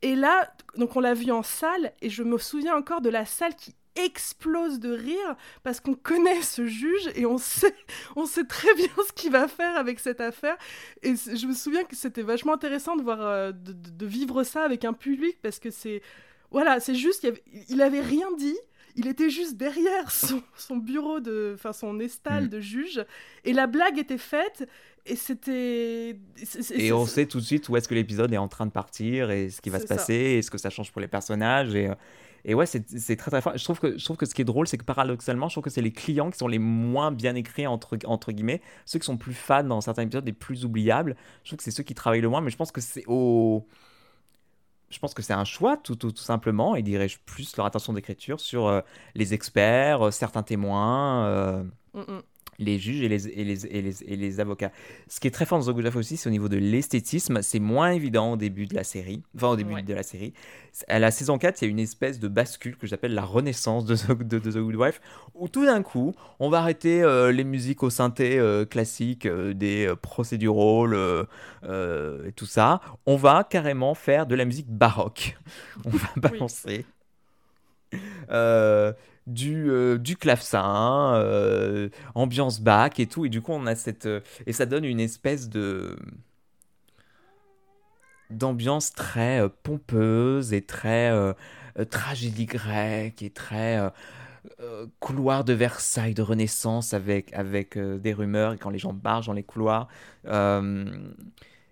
Et là, donc on l'a vu en salle, et je me souviens encore de la salle qui explose de rire parce qu'on connaît ce juge et on sait, *laughs* on sait très bien ce qu'il va faire avec cette affaire. Et je me souviens que c'était vachement intéressant de voir, euh, de, vivre ça avec un public parce que c'est, voilà, c'est juste, il, avait, il avait rien dit. Il était juste derrière *laughs* son, son bureau de, enfin son estal Mm. de juge, et la blague était faite, et c'était. Et on sait tout de suite où est-ce que l'épisode est en train de partir et ce qui va se ça. passer et ce que ça change pour les personnages. Et, euh, et ouais, c'est très très fort. Je trouve que je trouve que ce qui est drôle, c'est que paradoxalement, je trouve que c'est les clients qui sont les moins bien écrits entre entre guillemets, ceux qui sont plus fans dans certains épisodes, les plus oubliables. Je trouve que c'est ceux qui travaillent le moins, mais je pense que c'est au je pense que c'est un choix, tout, tout, tout simplement. Ils dirigent plus leur attention d'écriture sur euh, les experts, euh, certains témoins. euh, Mm, mm. Les juges et les, et les, et les, et les avocats. Ce qui est très fort dans The Good Life aussi, c'est au niveau de l'esthétisme. C'est moins évident au début de la série. Enfin, au début Ouais. de la série. À la saison 4, il y a une espèce de bascule que j'appelle la renaissance de The, de, de The Good Wife, où tout d'un coup, on va arrêter euh, les musiques au synthé euh, classiques, euh, des euh, procédurales et tout ça. On va carrément faire de la musique baroque. *laughs* On va balancer. Euh, du, euh, du clavecin, euh, ambiance bac et tout. Et du coup, on a cette. euh, et ça donne une espèce de. d'ambiance très pompeuse et très tragédie grecque et très. couloir de Versailles de Renaissance avec, avec des rumeurs et quand les gens marchent dans les couloirs.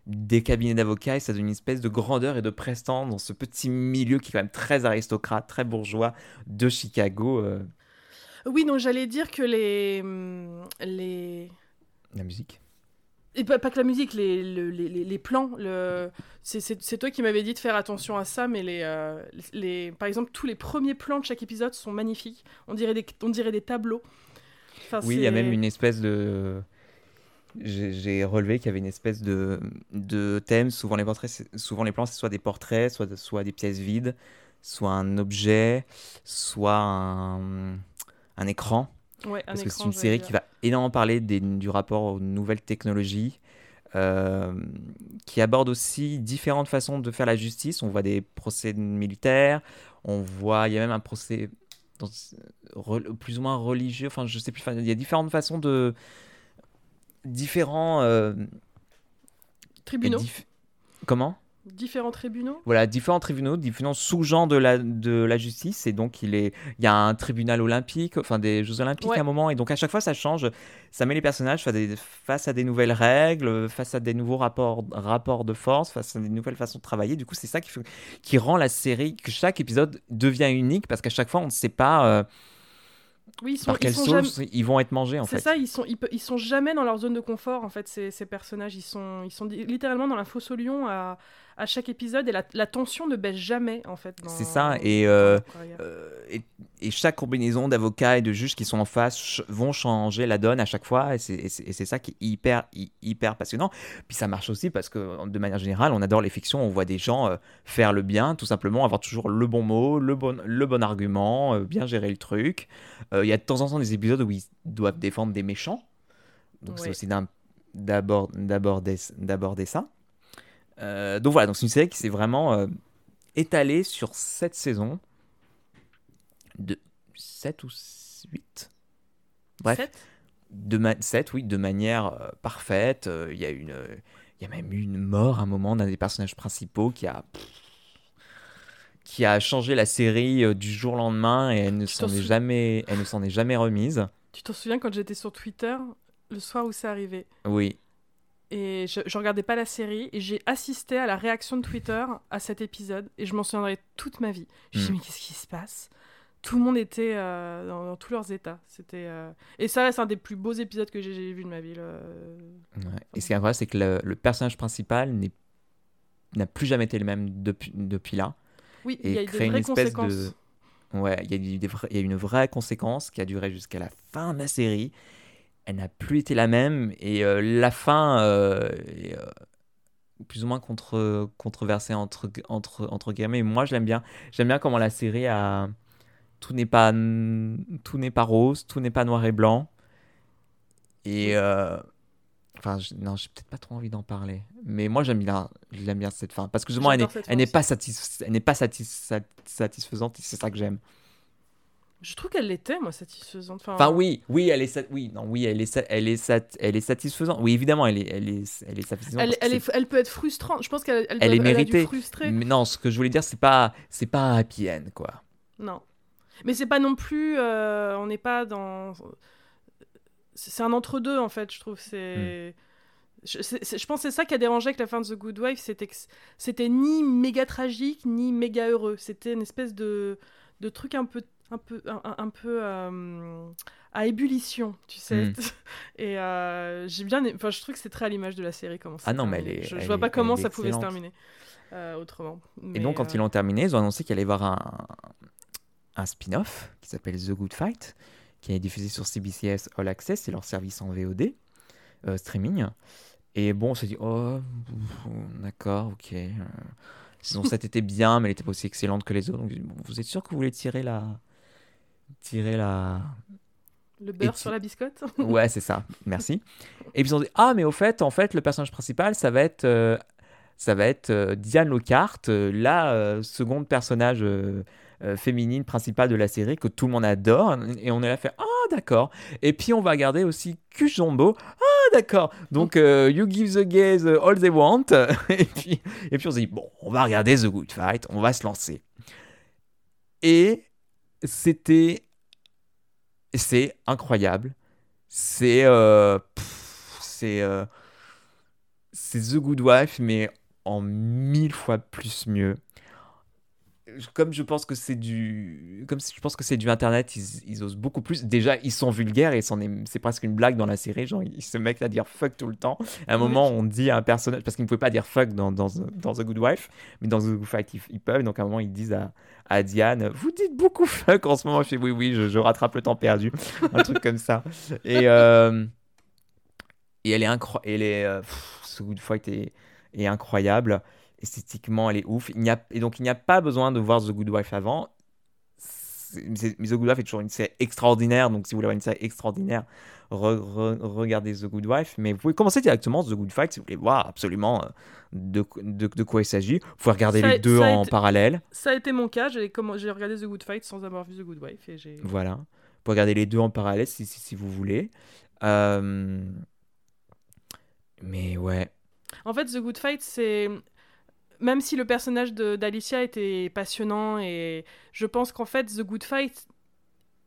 Des cabinets d'avocats et ça donne une espèce de grandeur et de prestance dans ce petit milieu qui est quand même très aristocrate, très bourgeois de Chicago. euh, Oui, donc j'allais dire que les. hum, les... la musique. Et pas, pas que la musique, les, le- les, les, les plans. Le... C'est, toi qui m'avais dit de faire attention à ça, mais les, euh, les, par exemple, tous les premiers plans de chaque épisode sont magnifiques. On dirait des, on dirait des tableaux. Enfin, Oui, il y a même une espèce de. J'ai relevé qu'il y avait une espèce de, de thème. Souvent les portraits, souvent les plans, c'est soit des portraits, soit, soit des pièces vides, soit un objet, soit un, un écran. Ouais, un Parce que c'est une série qui va énormément parler des- du rapport aux nouvelles technologies, euh, qui aborde aussi différentes façons de faire la justice. On voit des procès militaires, on voit, il y a même un procès dans- re- plus ou moins religieux, enfin je sais plus, enfin, il y a différentes façons de... Différents... euh, Tribunaux. dif- Comment? Différents tribunaux. voilà, différents tribunaux, différents sous-genres de la, de la justice. Et donc, il, est, il y a un tribunal olympique, enfin des Jeux olympiques Ouais. à un moment. Et donc, à chaque fois, ça change. Ça met les personnages face à des, face à des nouvelles règles, face à des nouveaux rapports, rapports de force, face à des nouvelles façons de travailler. Du coup, c'est ça qui, qui rend la série, que chaque épisode devient unique parce qu'à chaque fois, on ne sait pas euh, Oui, ils sont, par ils quelle sont sauce? Jamais- ils vont être mangés, en C'est fait. ça, ils sont, ils, ils sont jamais dans leur zone de confort, en fait, ces, ces personnages. Ils sont, ils sont littéralement dans la fosse au lion à, à chaque épisode et la, la tension ne baisse jamais, en fait. dans- C'est ça. Et, euh. Euh, et, et chaque combinaison d'avocats et de juges qui sont en face vont changer la donne à chaque fois et c'est- ça qui est hyper hy- hyper passionnant puis ça marche aussi parce que de manière générale on adore les fictions on voit des gens euh, faire le bien tout simplement avoir toujours le bon mot le bon le bon argument euh, bien gérer le truc il y a de temps en temps des épisodes où ils doivent défendre des méchants donc c'est aussi d'aborder ça Euh, donc voilà donc c'est une série qui s'est vraiment euh, étalée sur cette saison de 7 ou 8 bref. Sept? De ma- 7 oui de manière euh, parfaite. Euh, il y a une il y a même eu une mort à un moment d'un des personnages principaux qui a qui a changé la série du jour au lendemain et elle ne s'en est jamais elle ne s'en est jamais remise. Tu t'en souviens quand j'étais sur Twitter, le soir où c'est arrivé? Oui Et je, je regardais pas la série et j'ai assisté à la réaction de Twitter à cet épisode et je m'en souviendrai toute ma vie. Je me suis dit, Mm. mais qu'est-ce qui se passe? Tout le monde était euh, dans, dans tous leurs états. C'était euh, Et ça reste un des plus beaux épisodes que j'ai vu de ma vie. Ouais. Et ce qui est incroyable, c'est que le, le personnage principal n'a plus jamais été le même depuis, depuis là. Oui, Et il y a des vraies conséquences. de. Ouais, il y, a eu des vra- il y a eu une vraie conséquence qui a duré jusqu'à la fin de la série. Elle n'a plus été la même. Et euh, la fin euh, est euh, plus ou moins contre, controversée entre, entre, entre guillemets. Moi, je l'aime bien. J'aime bien comment la série a. Tout n'est pas, tout n'est pas rose, tout n'est pas noir et blanc. Et. Enfin, je- non, j'ai peut-être pas trop envie d'en parler. Mais moi, j'aime bien, j'aime bien cette fin. Parce que justement, elle n'est pas, satis- elle n'est pas satis- sat- satisfaisante. et C'est ça que j'aime. Je trouve qu'elle l'était, moi, satisfaisante. Enfin, Enfin, oui, oui, elle est, oui, non, oui, elle est, elle est, sat- elle est satisfaisante. Oui, évidemment, elle est, elle est, elle est satisfaisante. Elle, est, peut être frustrante. Je pense qu'elle elle, Elle est méritée. frustrer. Mais non, ce que je voulais dire, c'est pas, c'est pas un happy end, quoi. Non. Mais c'est pas non plus. euh, on n'est pas dans. C'est un entre-deux, en fait, je trouve. C'est. Je, c'est- c'est- je pense que c'est ça qui a dérangé avec la fin de The Good Wife, c'était c'était ni méga tragique, ni méga heureux. C'était une espèce de, de trucs un peu un peu un, un- un peu euh, à ébullition, tu sais. Mm. *laughs* Et euh, j'ai bien, enfin, je trouve que c'est très à l'image de la série comment Ah non, mais elle est- je, je elle vois est- pas comment ça pouvait se terminer euh, autrement. Et donc, quand ils l'ont terminé, ils ont annoncé qu'il allait y avoir un, un spin-off qui s'appelle The Good Fight, qui est diffusé sur CBCS All Access, c'est leur service en VOD, streaming. Et bon, on s'est dit, oh, d'accord, ok. Sinon, cette était bien, mais elle n'était pas aussi excellente que les autres. Donc, bon, vous êtes sûr que vous voulez tirer la. Tirer la. le beurre sur la biscotte. *laughs* Ouais, c'est ça. Merci. *laughs* Et puis ils ont dit ah mais au fait, en fait, le personnage principal, ça va être euh, ça va être euh, Diane Lockhart, euh, la euh, seconde personnage féminine principale de la série que tout le monde adore. Et on est là fait ah d'accord. Et puis on va garder aussi Kush Jumbo. Ah d'accord. Donc you give the gays all they want. *laughs* et puis et puis on s'est dit bon, on va regarder The Good Fight, on va se lancer. Et c'était c'est incroyable. C'est euh, c'est euh, c'est The Good Wife mais en mille fois plus mieux. Comme je pense que c'est du comme je pense que c'est du internet, ils, ils osent beaucoup plus. Déjà, ils sont vulgaires et c'est presque une blague dans la série, genre ils se mettent à dire fuck tout le temps. À un Oui. moment, on dit à un personnage parce qu'ils ne pouvaient pas dire fuck dans, dans, dans The Good Wife, mais dans The Good Fight ils, ils peuvent. Donc à un moment, ils disent à, à Diane, vous dites beaucoup fuck en ce moment. Je fais oui oui, je, je rattrape le temps perdu, un truc comme ça. Et euh, et elle est incroyable. Euh, ce Good Fight est, est incroyable. Esthétiquement, elle est ouf. Il n'y a, et donc, il n'y a pas besoin de voir The Good Wife avant. Mais The Good Wife est toujours une série extraordinaire. Donc, si vous voulez avoir une série extraordinaire, re- re- regardez The Good Wife. Mais vous pouvez commencer directement The Good Fight si vous voulez voir absolument euh, de, de, de quoi il s'agit. Vous pouvez regarder Ça a- les deux en été- parallèle. Ça a été mon cas. J'ai regardé The Good Fight sans avoir vu The Good Wife et. Voilà. Vous pouvez regarder les deux en parallèle si, si, si vous voulez. Euh, Mais ouais. En fait, The Good Fight, c'est. Même si le personnage d'Alicia était passionnant, et je pense qu'en fait, The Good Fight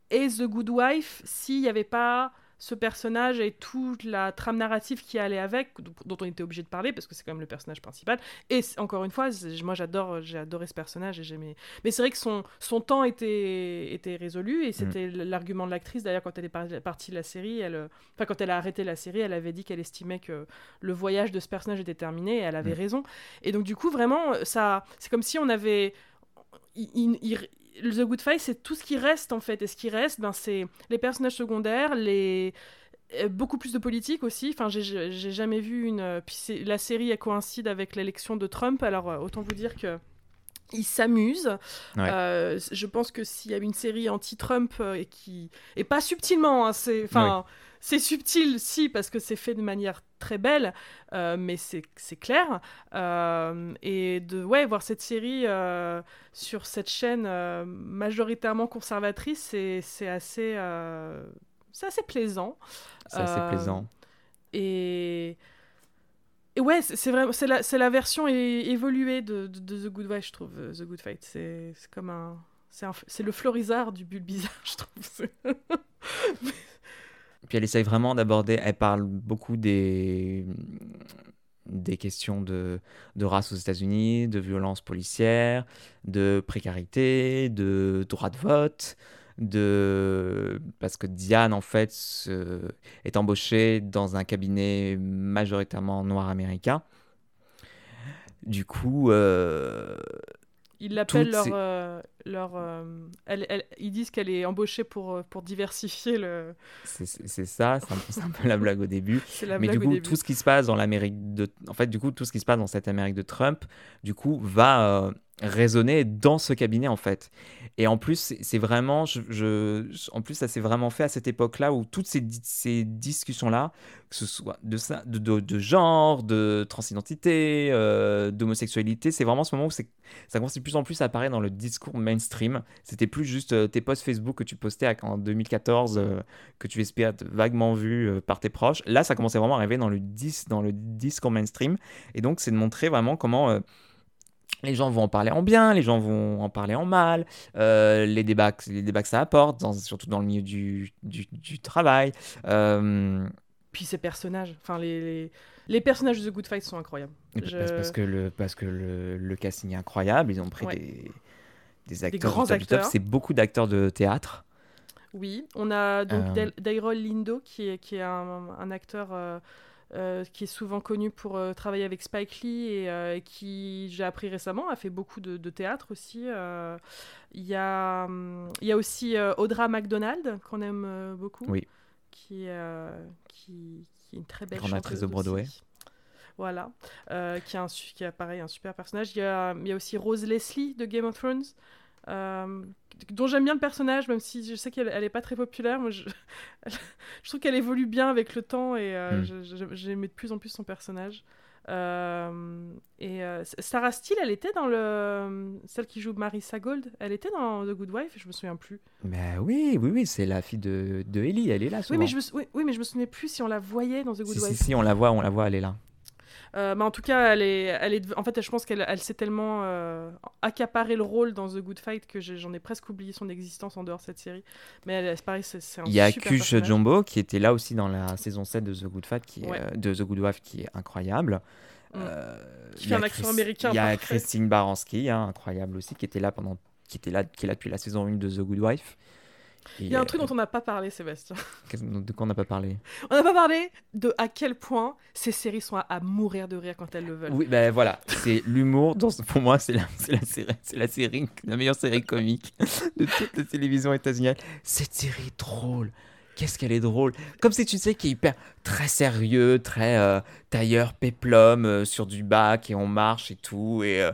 est The Good Wife s'il n'y avait pas ce personnage et toute la trame narrative qui allait avec, dont on était obligé de parler, parce que c'est quand même le personnage principal. Et encore une fois, moi j'adore, j'ai adoré ce personnage et j'aimais. Mais c'est vrai que son, son temps était, était résolu et c'était l'argument de l'actrice. D'ailleurs, quand elle est par- partie de la série, elle, enfin quand elle a arrêté la série, elle avait dit qu'elle estimait que le voyage de ce personnage était terminé et elle avait Mm. raison. Et donc du coup, vraiment, ça, c'est comme si on avait, il- il- il- le The Good Fight, c'est tout ce qui reste en fait. Et ce qui reste, ben, c'est les personnages secondaires, les euh, beaucoup plus de politique aussi. Enfin, j'ai- jamais vu une. euh, Puis la série elle coïncide avec l'élection de Trump, alors euh, autant vous dire que. Il s'amuse. Ouais. Euh, je pense que s'il y a une série anti-Trump euh, et qui et pas subtilement, hein, c'est enfin c'est subtil si parce que c'est fait de manière très belle, euh, mais c'est clair. Euh, et de ouais voir cette série sur cette chaîne majoritairement conservatrice, c'est assez c'est assez plaisant. C'est assez plaisant. Et, et ouais, c'est vraiment c'est la, la version évoluée de, The Good Fight, je trouve. euh, The Good Fight, c'est comme un c'est le Florizard du bulle *laughs* je trouve. Puis elle essaye vraiment d'aborder, elle parle beaucoup des, des questions de, de race aux États-Unis, de violence policière, de précarité, de droit de vote, de parce que Diane en fait se- est embauchée dans un cabinet majoritairement noir américain. Du coup, euh, Ils l'appellent leur ces- euh, leur euh, elle- elle- ils disent qu'elle est embauchée pour pour diversifier le c'est ça, c'est un, peu la blague au début. *laughs* la Mais blague du coup, tout ce qui se passe dans l'Amérique de, en fait, du coup, tout ce qui se passe dans cette Amérique de Trump, du coup, va résonner dans ce cabinet en fait. Et en plus, c'est vraiment, en plus, ça s'est vraiment fait à cette époque-là où toutes ces, ces discussions-là, que ce soit de de, de- genre, de transidentité, euh, d'homosexualité, c'est vraiment ce moment où ça commence de plus en plus à apparaître dans le discours mainstream. C'était plus juste euh, tes posts Facebook que tu postais en 2014. euh, que tu espères être vaguement vu par tes proches. Là, ça commençait vraiment à arriver dans le, dans le discours mainstream. Et donc, c'est de montrer vraiment comment les gens vont en parler en bien, les gens vont en parler en mal, euh, les, débats, que- les débats que ça apporte, dans- surtout dans le milieu du, du, du travail. Euh, Puis ces personnages, enfin les, les les personnages de The Good Fight sont incroyables. Je- parce, que, le, parce que le, le casting est incroyable, ils ont pris Ouais. des, des acteurs grands top acteurs. C'est beaucoup d'acteurs de théâtre. Oui, on a donc Euh. Daryl Lindo, qui est, qui est un, un acteur euh, qui est souvent connu pour euh, travailler avec Spike Lee et euh, qui, j'ai appris récemment, a fait beaucoup de, de théâtre aussi. Il y, a, hum, il y a aussi Audra McDonald, qu'on aime beaucoup, Oui. qui, qui, qui est une très belle Grande actrice de Broadway. aussi. Voilà, qui, a un, qui a pareil un super personnage. Il y a, il y a aussi Rose Leslie de Game of Thrones, dont j'aime bien le personnage, même si je sais qu'elle elle est pas très populaire. Moi, je, *laughs* je trouve qu'elle évolue bien avec le temps et euh, Mm. je- j'aimais de plus en plus son personnage. Euh, et euh, Sarah Steele, elle était dans le. Celle qui joue Marissa Gold, elle était dans The Good Wife, je me souviens plus. Mais oui, oui, oui, c'est la fille de, de Ellie, elle est là Oui mais, je me, oui, oui, mais je me souvenais plus si on la voyait dans The Good si, si, Wife. si, on la voit, on la voit, elle est là. Euh, mais en tout cas, elle est, elle est, en fait, je pense qu'elle elle s'est tellement euh, accaparé le rôle dans The Good Fight que j'en ai presque oublié son existence en dehors de cette série. Mais elle, c'est pareil, c'est c'est un Il y a Kush. Jumbo qui était là aussi dans la saison 7 de The Good Fight, qui est, Ouais. de The Good Wife, qui est incroyable. Mm. Euh, Qui il y fait a un accent Chris- américain Il y a. Christine Baranski, hein, incroyable aussi, qui était là pendant, qui était là, qui est là depuis la saison 1 de The Good Wife. Il y a un truc dont on n'a pas parlé, Sébastien. *laughs* De quoi on n'a pas parlé? On n'a pas parlé de à quel point ces séries sont à, à mourir de rire quand elles le veulent. Oui, ben voilà, c'est l'humour. dans *laughs* Pour moi, c'est la, la série, c'est la série, la meilleure série comique de toute la télévision états-unienne. Cette série est drôle. Qu'est-ce qu'elle est drôle? Comme si tu sais qui est hyper très sérieux, très euh, tailleur péplum euh, sur du bac et on marche et tout et euh,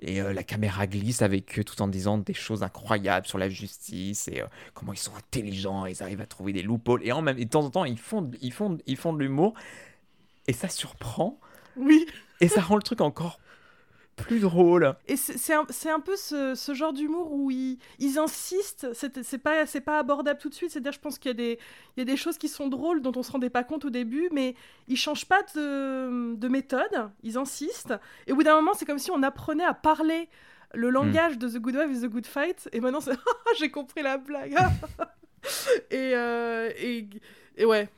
et euh, la caméra glisse avec eux tout en disant des choses incroyables sur la justice et euh, comment ils sont intelligents, ils arrivent à trouver des loopholes. Et en même et de temps en temps ils font ils font ils font de l'humour. Et ça surprend. Oui. et ça rend le truc encore plus drôle. Et c'est un, un peu ce, ce genre d'humour où ils, ils insistent, c'est pas, pas abordable tout de suite, c'est-à-dire je pense qu'il y, a des- il y a des choses qui sont drôles dont on se rendait pas compte au début, mais ils changent pas de, de méthode, ils insistent, et au bout d'un moment c'est comme si on apprenait à parler le langage de The Good Wife et The Good Fight, et maintenant c'est *laughs* Ah, j'ai compris la blague. *laughs* Et, euh, et, et ouais,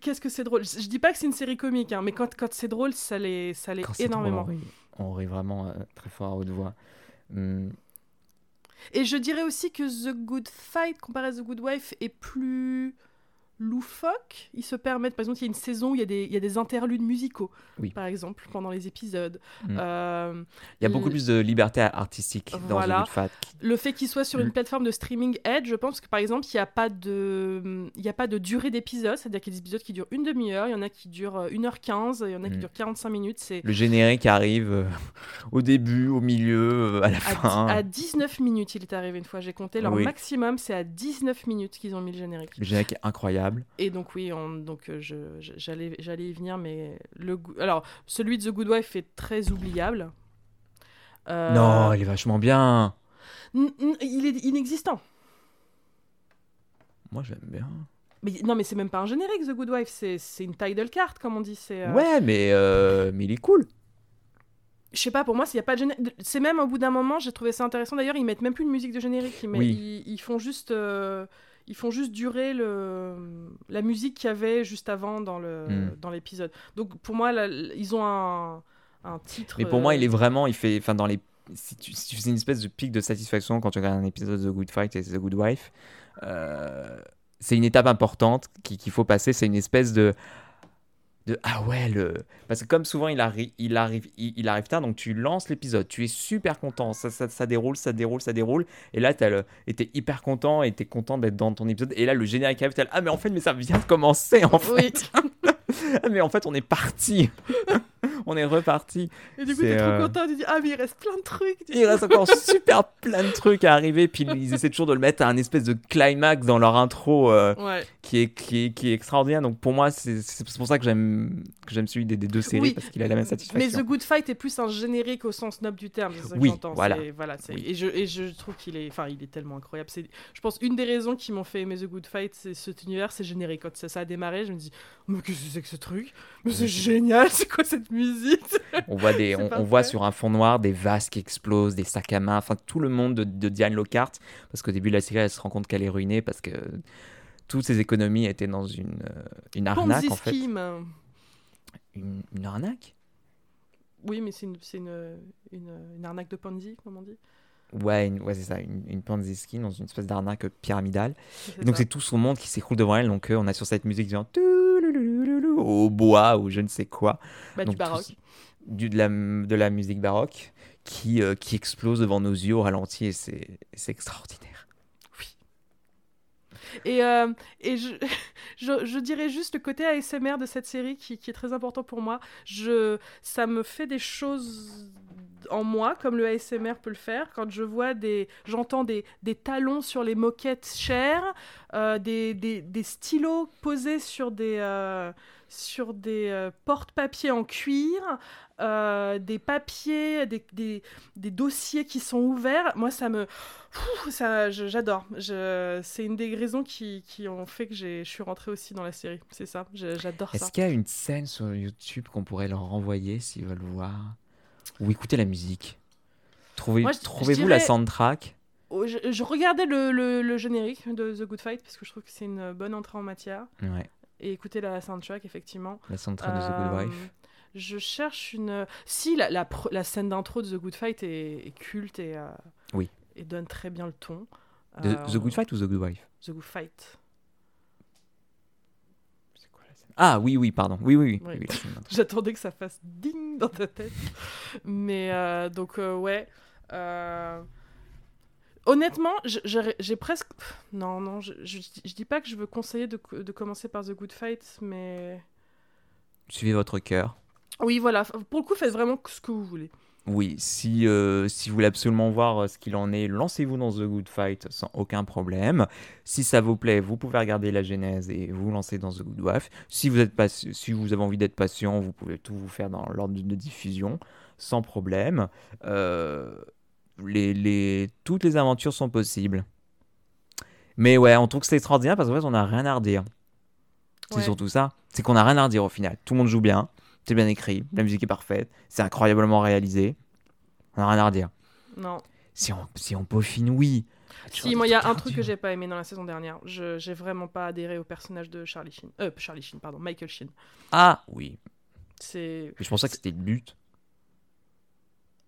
qu'est-ce que c'est drôle? Je, dis pas que c'est une série comique, hein, mais quand, quand c'est drôle, ça l'est ça Quand c'est drôle, énormément. On rit, vraiment euh, très fort à haute voix. Hum, Et je dirais aussi que The Good Fight, comparé à The Good Wife, est plus loufoque. Ils se permettent, par exemple, il y a une saison où il y a des, il y a des interludes musicaux, Oui. par exemple, pendant les épisodes. Mm. Euh, Il y a beaucoup plus de liberté artistique dans. The Fight. le fait qu'il soit sur une Mm. plateforme de streaming Edge, je pense que, par exemple, il n'y a, pas de... il y a pas de durée d'épisode, c'est-à-dire qu'il y a des épisodes qui durent une demi-heure, il y en a qui durent euh, 1h15, il y en a qui Mm. durent 45 minutes. C'est Le générique arrive euh, au début, au milieu, euh, à la à, fin. à 19 minutes, il est arrivé une fois, j'ai compté. Leur Oui. maximum, c'est à 19 minutes qu'ils ont mis le générique. Le générique est incroyable. Et donc oui, on- donc euh, j'allais, j'allais y venir, mais le alors celui de The Good Wife est très oubliable. Euh, Non, il est vachement bien. n- il est inexistant. Moi, j'aime bien. Mais non, mais c'est même pas un générique The Good Wife, c'est, c'est une title card comme on dit. Euh, Ouais, mais, euh, mais il est cool. Je sais pas, pour moi, s'il y a pas de générique, c'est même au bout d'un moment, j'ai trouvé ça intéressant. D'ailleurs, ils mettent même plus de musique de générique, ils, mettent- Oui. ils, ils font juste, euh, ils font juste durer le la musique qu'il y avait juste avant dans Mm. dans l'épisode. Donc pour moi, là, ils ont un un titre. Mais pour moi, euh, il est vraiment, il fait, enfin dans les, si tu, si tu faisais une espèce de pic de satisfaction quand tu regardes un épisode de The Good Fight et The Good Wife, euh, c'est une étape importante qui- qu'il faut passer. C'est une espèce de, de ah ouais le, parce que comme souvent il arrive, il arrive, il, il arrive tard, donc tu lances l'épisode, tu es super content, ça, ça, ça déroule, ça déroule, ça déroule, et là t'as le, t'es hyper content et t'es content d'être dans ton épisode, et là le générique arrive, t'es là, ah mais en fait mais ça vient de commencer en Oui. fait, *laughs* Ah, mais en fait on est parti, *laughs* *laughs* on est reparti. Et du coup, t'es trop euh, content. Tu dis ah mais il reste plein de trucs. Il reste encore *laughs* super plein de trucs à arriver. Puis ils essaient toujours de le mettre à un espèce de climax dans leur intro euh, Ouais. qui, est, qui, est, qui est extraordinaire. Donc pour moi, c'est pour ça que j'aime que celui des, des deux séries Oui. parce qu'il a la même Mais satisfaction. The Good Fight est plus un générique au sens noble du terme, ça que Oui, j'entends. voilà. Voilà Oui. et, je, et je trouve qu'il est, enfin, il est tellement incroyable. C'est, je pense une des raisons qui m'ont fait aimer The Good Fight, c'est cet univers, c'est générique. Quand ça, ça a démarré, je me dis, mais qu'est-ce que c'est que ce truc? Mais c'est génial, *laughs* c'est quoi cette musique? On voit, des, *laughs* on, voit sur un fond noir des vases qui explosent, des sacs à main, enfin tout le monde de, de Diane Lockhart. Parce qu'au début de la série, elle se rend compte qu'elle est ruinée parce que toutes ses économies étaient dans une, euh, une arnaque Ponzi en fait. scheme. Une, une arnaque? Oui, mais c'est une, c'est une, une, une arnaque de Ponzi, comme on dit. Ouais, une- ouais c'est ça, une, une Ponzi scheme dans une espèce d'arnaque pyramidale. Et donc c'est tout son monde qui s'écroule devant elle. Donc euh, on a sur cette musique genre au bois ou je ne sais quoi. Bah, donc, du baroque. du, de, la, de la musique baroque qui, euh, qui explose devant nos yeux au ralenti et c'est extraordinaire. Et, euh, et *laughs* je, je, dirais juste le côté ASMR de cette série qui, qui est très important pour moi. Je, ça me fait des choses en moi, comme le ASMR peut le faire. Quand je vois des. J'entends des, des talons sur les moquettes chères, euh, des, des, des stylos posés sur des. euh, sur des porte-papiers en cuir, euh, des papiers, des, des, des dossiers qui sont ouverts. Moi, ça me. Ouh, ça, j'adore. Je, c'est une des raisons qui, qui ont fait que j'ai, je suis rentrée aussi dans la série. C'est ça. Je- j'adore ça. Est-ce qu'il y a une scène sur YouTube qu'on pourrait leur renvoyer s'ils veulent voir Ou écouter la musique? Trouvez, Moi, je- je Trouvez-vous la soundtrack? Oh, Je, je regardais le, le, le générique de The Good Fight parce que je trouve que c'est une bonne entrée en matière. Ouais, Et écouter la soundtrack, effectivement. la soundtrack de The Good Euh, Wife. Je cherche une. Si, la, la, pr- la scène d'intro de The Good Fight est, est culte et, euh, Oui. et donne très bien le ton. Euh, The Good Fight ou The Good Wife? The Good Fight. C'est quoi la scène? Ah oui, oui, pardon. Oui, oui, oui. *laughs* J'attendais que ça fasse ding dans ta tête. Mais euh, donc, euh, ouais. euh, Honnêtement, j'ai j'ai presque. Non, non, je, je, je dis pas que je veux conseiller de, de commencer par The Good Fight, mais. Suivez votre cœur. Oui, voilà. Pour le coup, faites vraiment ce que vous voulez. Oui, si, euh, si vous voulez absolument voir euh, ce qu'il en est, lancez-vous dans The Good Fight sans aucun problème. Si ça vous plaît, vous pouvez regarder la genèse et vous lancer dans The Good Wife. Si vous, êtes pas, si vous avez envie d'être patient, vous pouvez tout vous faire dans l'ordre de diffusion sans problème. Euh, les, les, toutes les aventures sont possibles. Mais ouais, on trouve que c'est extraordinaire parce qu'en fait, on n'a rien à redire. C'est Ouais. surtout ça. C'est qu'on n'a rien à redire au final. Tout le monde joue bien, c'est bien écrit, la musique est parfaite, c'est incroyablement réalisé. On n'a rien à redire. Non. Si on, si on peaufine, oui. Si, moi, il y a un truc que j'ai pas aimé dans la saison dernière. Je j'ai vraiment pas adhéré au personnage de Charlie Sheen. Euh, Charlie Sheen, pardon, Michael Sheen. Ah oui. C'est. Mais je pensais que c'était le but.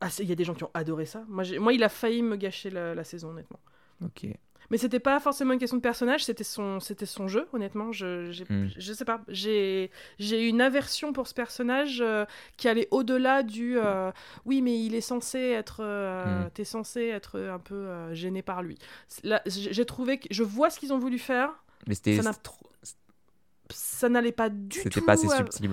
Ah, c'est- il y a des gens qui ont adoré ça. Moi, moi il a failli me gâcher la, la saison, honnêtement. Ok. Mais c'était pas forcément une question de personnage, c'était son, c'était son jeu, honnêtement. Je, Hmm. je sais pas, j'ai, j'ai une aversion pour ce personnage euh, qui allait au-delà du euh, oui, mais il est censé être, euh, Hmm. t'es censé être un peu gêné par lui. Là, j'ai trouvé que je vois ce qu'ils ont voulu faire, Mais c'était Ça n'a- ça n'allait pas du tout. c'était pas assez à- subtil.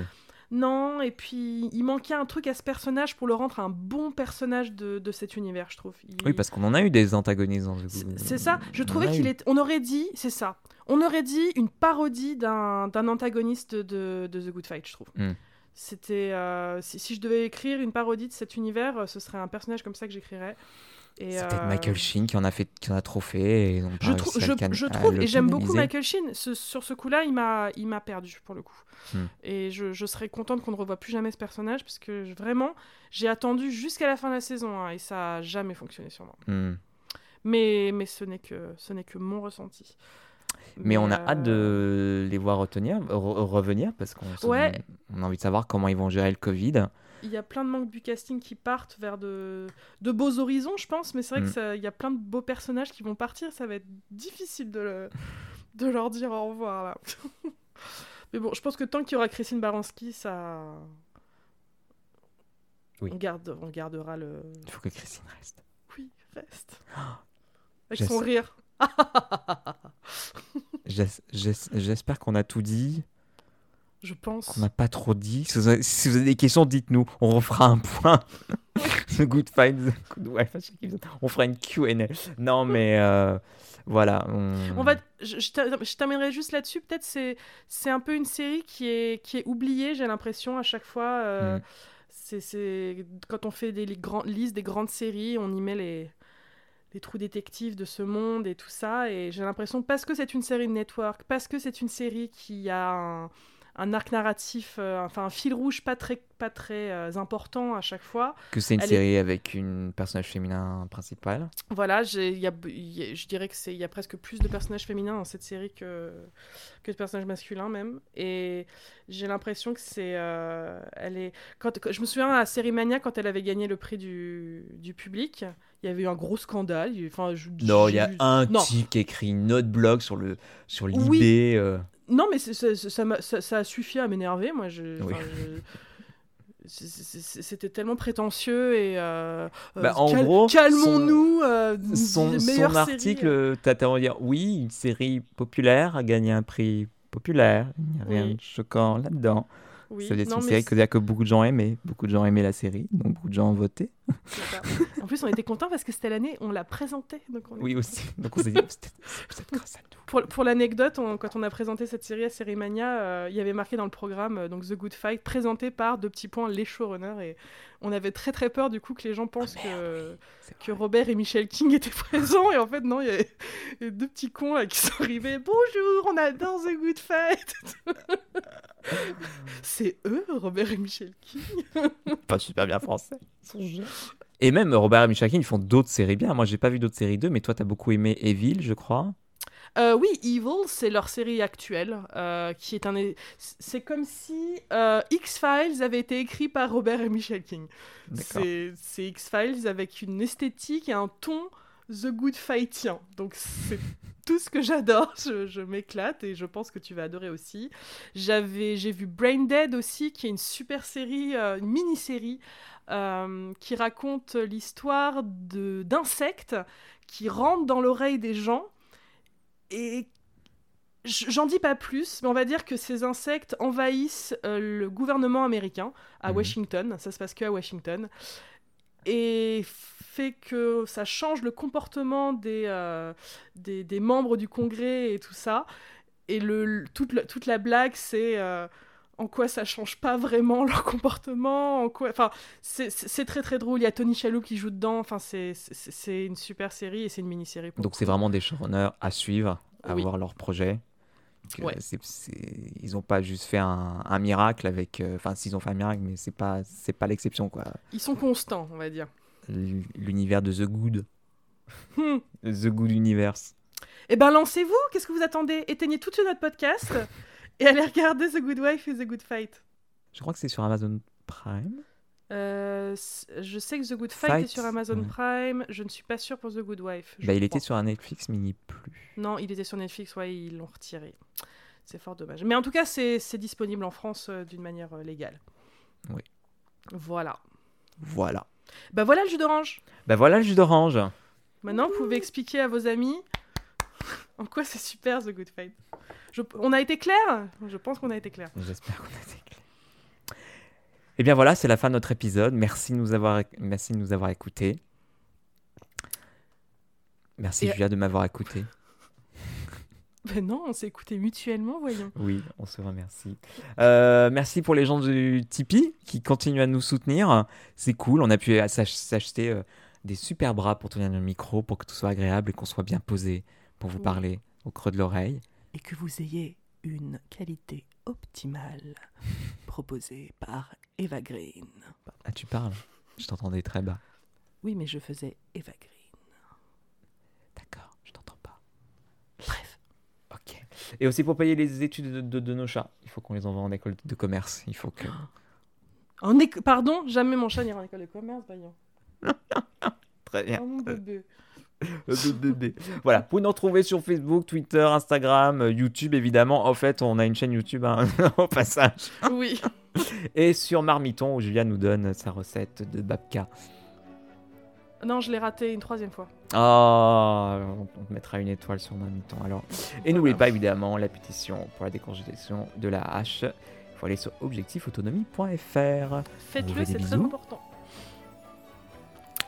Non, et puis il manquait un truc à ce personnage pour le rendre un bon personnage de, de cet univers, je trouve. Il- Oui, parce qu'on en a eu des antagonistes dans The c'est ça, je trouvais qu'il est. On aurait dit, c'est ça. On aurait dit une parodie d'un d'un antagoniste de, de The Good Fight, je trouve. Hmm. C'était. euh, si, si je devais écrire une parodie de cet univers, euh, ce serait un personnage comme ça que j'écrirais. C'est peut-être euh, Michael Sheen qui en a fait, qui en a trop fait. Et Je, trou- trouve, et j'aime beaucoup. Michael Sheen, ce- sur ce coup-là, il m'a il m'a perdu pour le coup. Hmm. Et je, je serais contente qu'on ne revoie plus jamais ce personnage, parce que vraiment, j'ai attendu jusqu'à la fin de la saison, hein, et ça a jamais fonctionné sur moi. Hmm. Mais, mais ce n'est que, ce n'est que mon ressenti. Mais on a euh, hâte de les voir retenir, re- revenir parce qu'on se- Ouais. on a envie de savoir comment ils vont gérer le Covid. Il y a plein de membres du casting qui partent vers de, de beaux horizons, je pense, mais c'est vrai Mm. que ça- il y a plein de beaux personnages qui vont partir, ça va être difficile de, le- *laughs* de leur dire au revoir là. *laughs* mais bon, je pense que tant qu'il y aura Christine Baranski, ça. Oui. On, garde, on gardera le. Il faut que Christine reste. Oui, reste. *gasps* Avec son rire. *laughs* J'es- j'es- J'espère qu'on a tout dit, Je pense. qu'on n'a pas trop dit. Si vous, avez, si vous avez des questions, dites-nous. On refera un point. *laughs* The Good Fight, The Good Wife. On fera une Q&A. Non, mais euh, voilà. On... On va, je, je ter- je terminerai juste là-dessus. Peut-être c'est c'est un peu une série qui est qui est oubliée. J'ai l'impression à chaque fois. euh, Mm. c'est c'est quand on fait des les grandes listes des grandes séries, on y met les les trous détectives de ce monde et tout ça. Et j'ai l'impression parce que c'est une série de network, parce que c'est une série qui a un, un arc narratif, euh, enfin un fil rouge pas très, pas très euh, important à chaque fois. Que c'est une Elle est- série avec une personnage féminin principal. Voilà, j'ai- il y a, il y a- je dirais que c'est il y a presque plus de personnages féminins dans cette série que, que de personnages masculins même. Et j'ai l'impression que c'est, euh, elle est. Quand, quand- je me souviens à la série Mania quand elle avait gagné le prix du, du public, il y avait eu un gros scandale. il- Enfin, je- Non, il y a un Non. type qui écrit une autre blog sur le sur l'IB. Oui. euh, Non, mais c'est- c'est- ça, m'a- ça, ça a suffi à m'énerver. Moi, je, Oui. enfin, je- c'est- c'est- C'était tellement prétentieux et. euh, euh, Bah, en cal- gros, calmons-nous. euh, son, les son article, euh. t'as tellement dire oui, une série populaire a gagné un prix populaire. Il n'y a rien Oui. de choquant là-dedans. Oui, non, une série que, que beaucoup de gens aimaient. Beaucoup de gens aimaient la série, donc beaucoup de gens ont voté. Ça. En plus, on était contents parce que c'était l'année, on l'a. Donc on Oui aussi. Donc on s'est dit, peut-être peut-être grâce à nous. Pour, pour l'anecdote, quand on a présenté cette série à Série Mania, euh, il y avait marqué dans le programme euh, donc The Good Fight, présenté par deux petits points les showrunners. Et on avait très très peur du coup que les gens pensent Ah, merde, que, que. Robert et Michel King étaient présents. Et en fait, non, il y avait deux petits cons là, qui sont arrivés. Bonjour, on adore The Good Fight. *laughs* C'est eux, Robert et Michel King. Pas super bien français. Et même Robert et Michel King, ils font d'autres séries bien. Moi, j'ai pas vu d'autres séries d'eux, mais toi, t'as beaucoup aimé Evil, je crois. Euh, oui, Evil, c'est leur série actuelle, euh, qui est un. C'est comme si euh, X-Files avait été écrit par Robert et Michel King. C'est X-Files avec une esthétique et un ton The Good Fightien. Donc c'est *laughs* tout ce que j'adore. Je, je m'éclate et je pense que tu vas adorer aussi. J'avais, j'ai vu Brain Dead aussi, qui est une super série, une mini-série euh, qui raconte l'histoire d'insectes qui rentrent dans l'oreille des gens et J'en dis pas plus, mais on va dire que ces insectes envahissent euh, le gouvernement américain à Mhm. Washington. Ça se passe que à Washington. Et fait que ça change le comportement des, euh, des, des membres du Congrès et tout ça. Et le, toute, la- toute la blague, c'est en quoi ça change pas vraiment leur comportement. En quoi... Enfin, c'est- très très drôle. Il y a Tony Shalhoub qui joue dedans. Enfin, c'est- une super série et c'est une mini-série. Donc c'est vraiment des showrunners à suivre, à Oui. voir leur projet. Ouais. c'est- Ils n'ont pas juste fait un, un miracle avec. euh, Enfin, s'ils ont fait un miracle, mais c'est pas, c'est pas l'exception quoi. Ils sont constants, on va dire. L'univers de The Good, Hmm. The Good Universe. Eh ben lancez-vous, qu'est-ce que vous attendez? Éteignez tout de suite notre podcast *laughs* et allez regarder The Good Wife et The Good Fight. Je crois que c'est sur Amazon Prime. Euh, je sais que The Good Fight, Fight, est sur Amazon ouais. Prime, je ne suis pas sûre pour The Good Wife. Bah, il crois. était sur un Netflix, mais il n'y est plus. Non, il était sur Netflix, ouais, ils l'ont retiré. C'est fort dommage. Mais en tout cas, c'est c'est disponible en France euh, d'une manière euh, légale. Oui. Voilà. Voilà. Bah voilà le jus d'orange. Bah voilà le jus d'orange. Maintenant, vous pouvez expliquer à vos amis *laughs* en quoi c'est super The Good Fight. Je- on a été clair? Je pense qu'on a été clair. J'espère qu'on a été clair. Et bien voilà, c'est la fin de notre épisode. Merci de nous avoir, merci de nous avoir écoutés. Merci Et- Julia de m'avoir écouté. *laughs* Ben non, on s'est écouté mutuellement, voyons. Oui, on se remercie. Euh, merci pour les gens du Tipeee qui continuent à nous soutenir. C'est cool. On a pu s'ach- s'acheter euh, des super bras pour tenir le micro, pour que tout soit agréable et qu'on soit bien posé pour vous parler au creux de l'oreille. Et que vous ayez une qualité optimale *laughs* proposée par Eva Green. Ah, tu parles? Je t'entendais très bas. Oui, mais je faisais Eva Green. D'accord, je t'entends pas. Bref. Ok. Et aussi pour payer les études de, de- de nos chats, il faut qu'on les envoie en école de commerce. Il faut que. *gasps* En éco- Pardon, jamais mon chat n'ira en école de commerce, voyons. *laughs* Très bien. Oh, mon bébé. *laughs* Voilà, vous pouvez nous retrouver sur Facebook, Twitter, Instagram, euh, YouTube évidemment. En fait, on a une chaîne YouTube hein, *laughs* au passage. Oui. *laughs* Et sur Marmiton où Julia nous donne sa recette de babka. Non, je l'ai raté une troisième fois. Ah, on on te mettra une étoile sur Marmiton alors. Et Voilà. n'oubliez pas évidemment la pétition pour la décongélation de la hache. Il faut aller sur objectifautonomie.fr. Faites-le, c'est très important.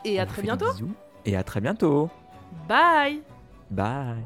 Et à On très bientôt. Et à très bientôt. Bye Bye.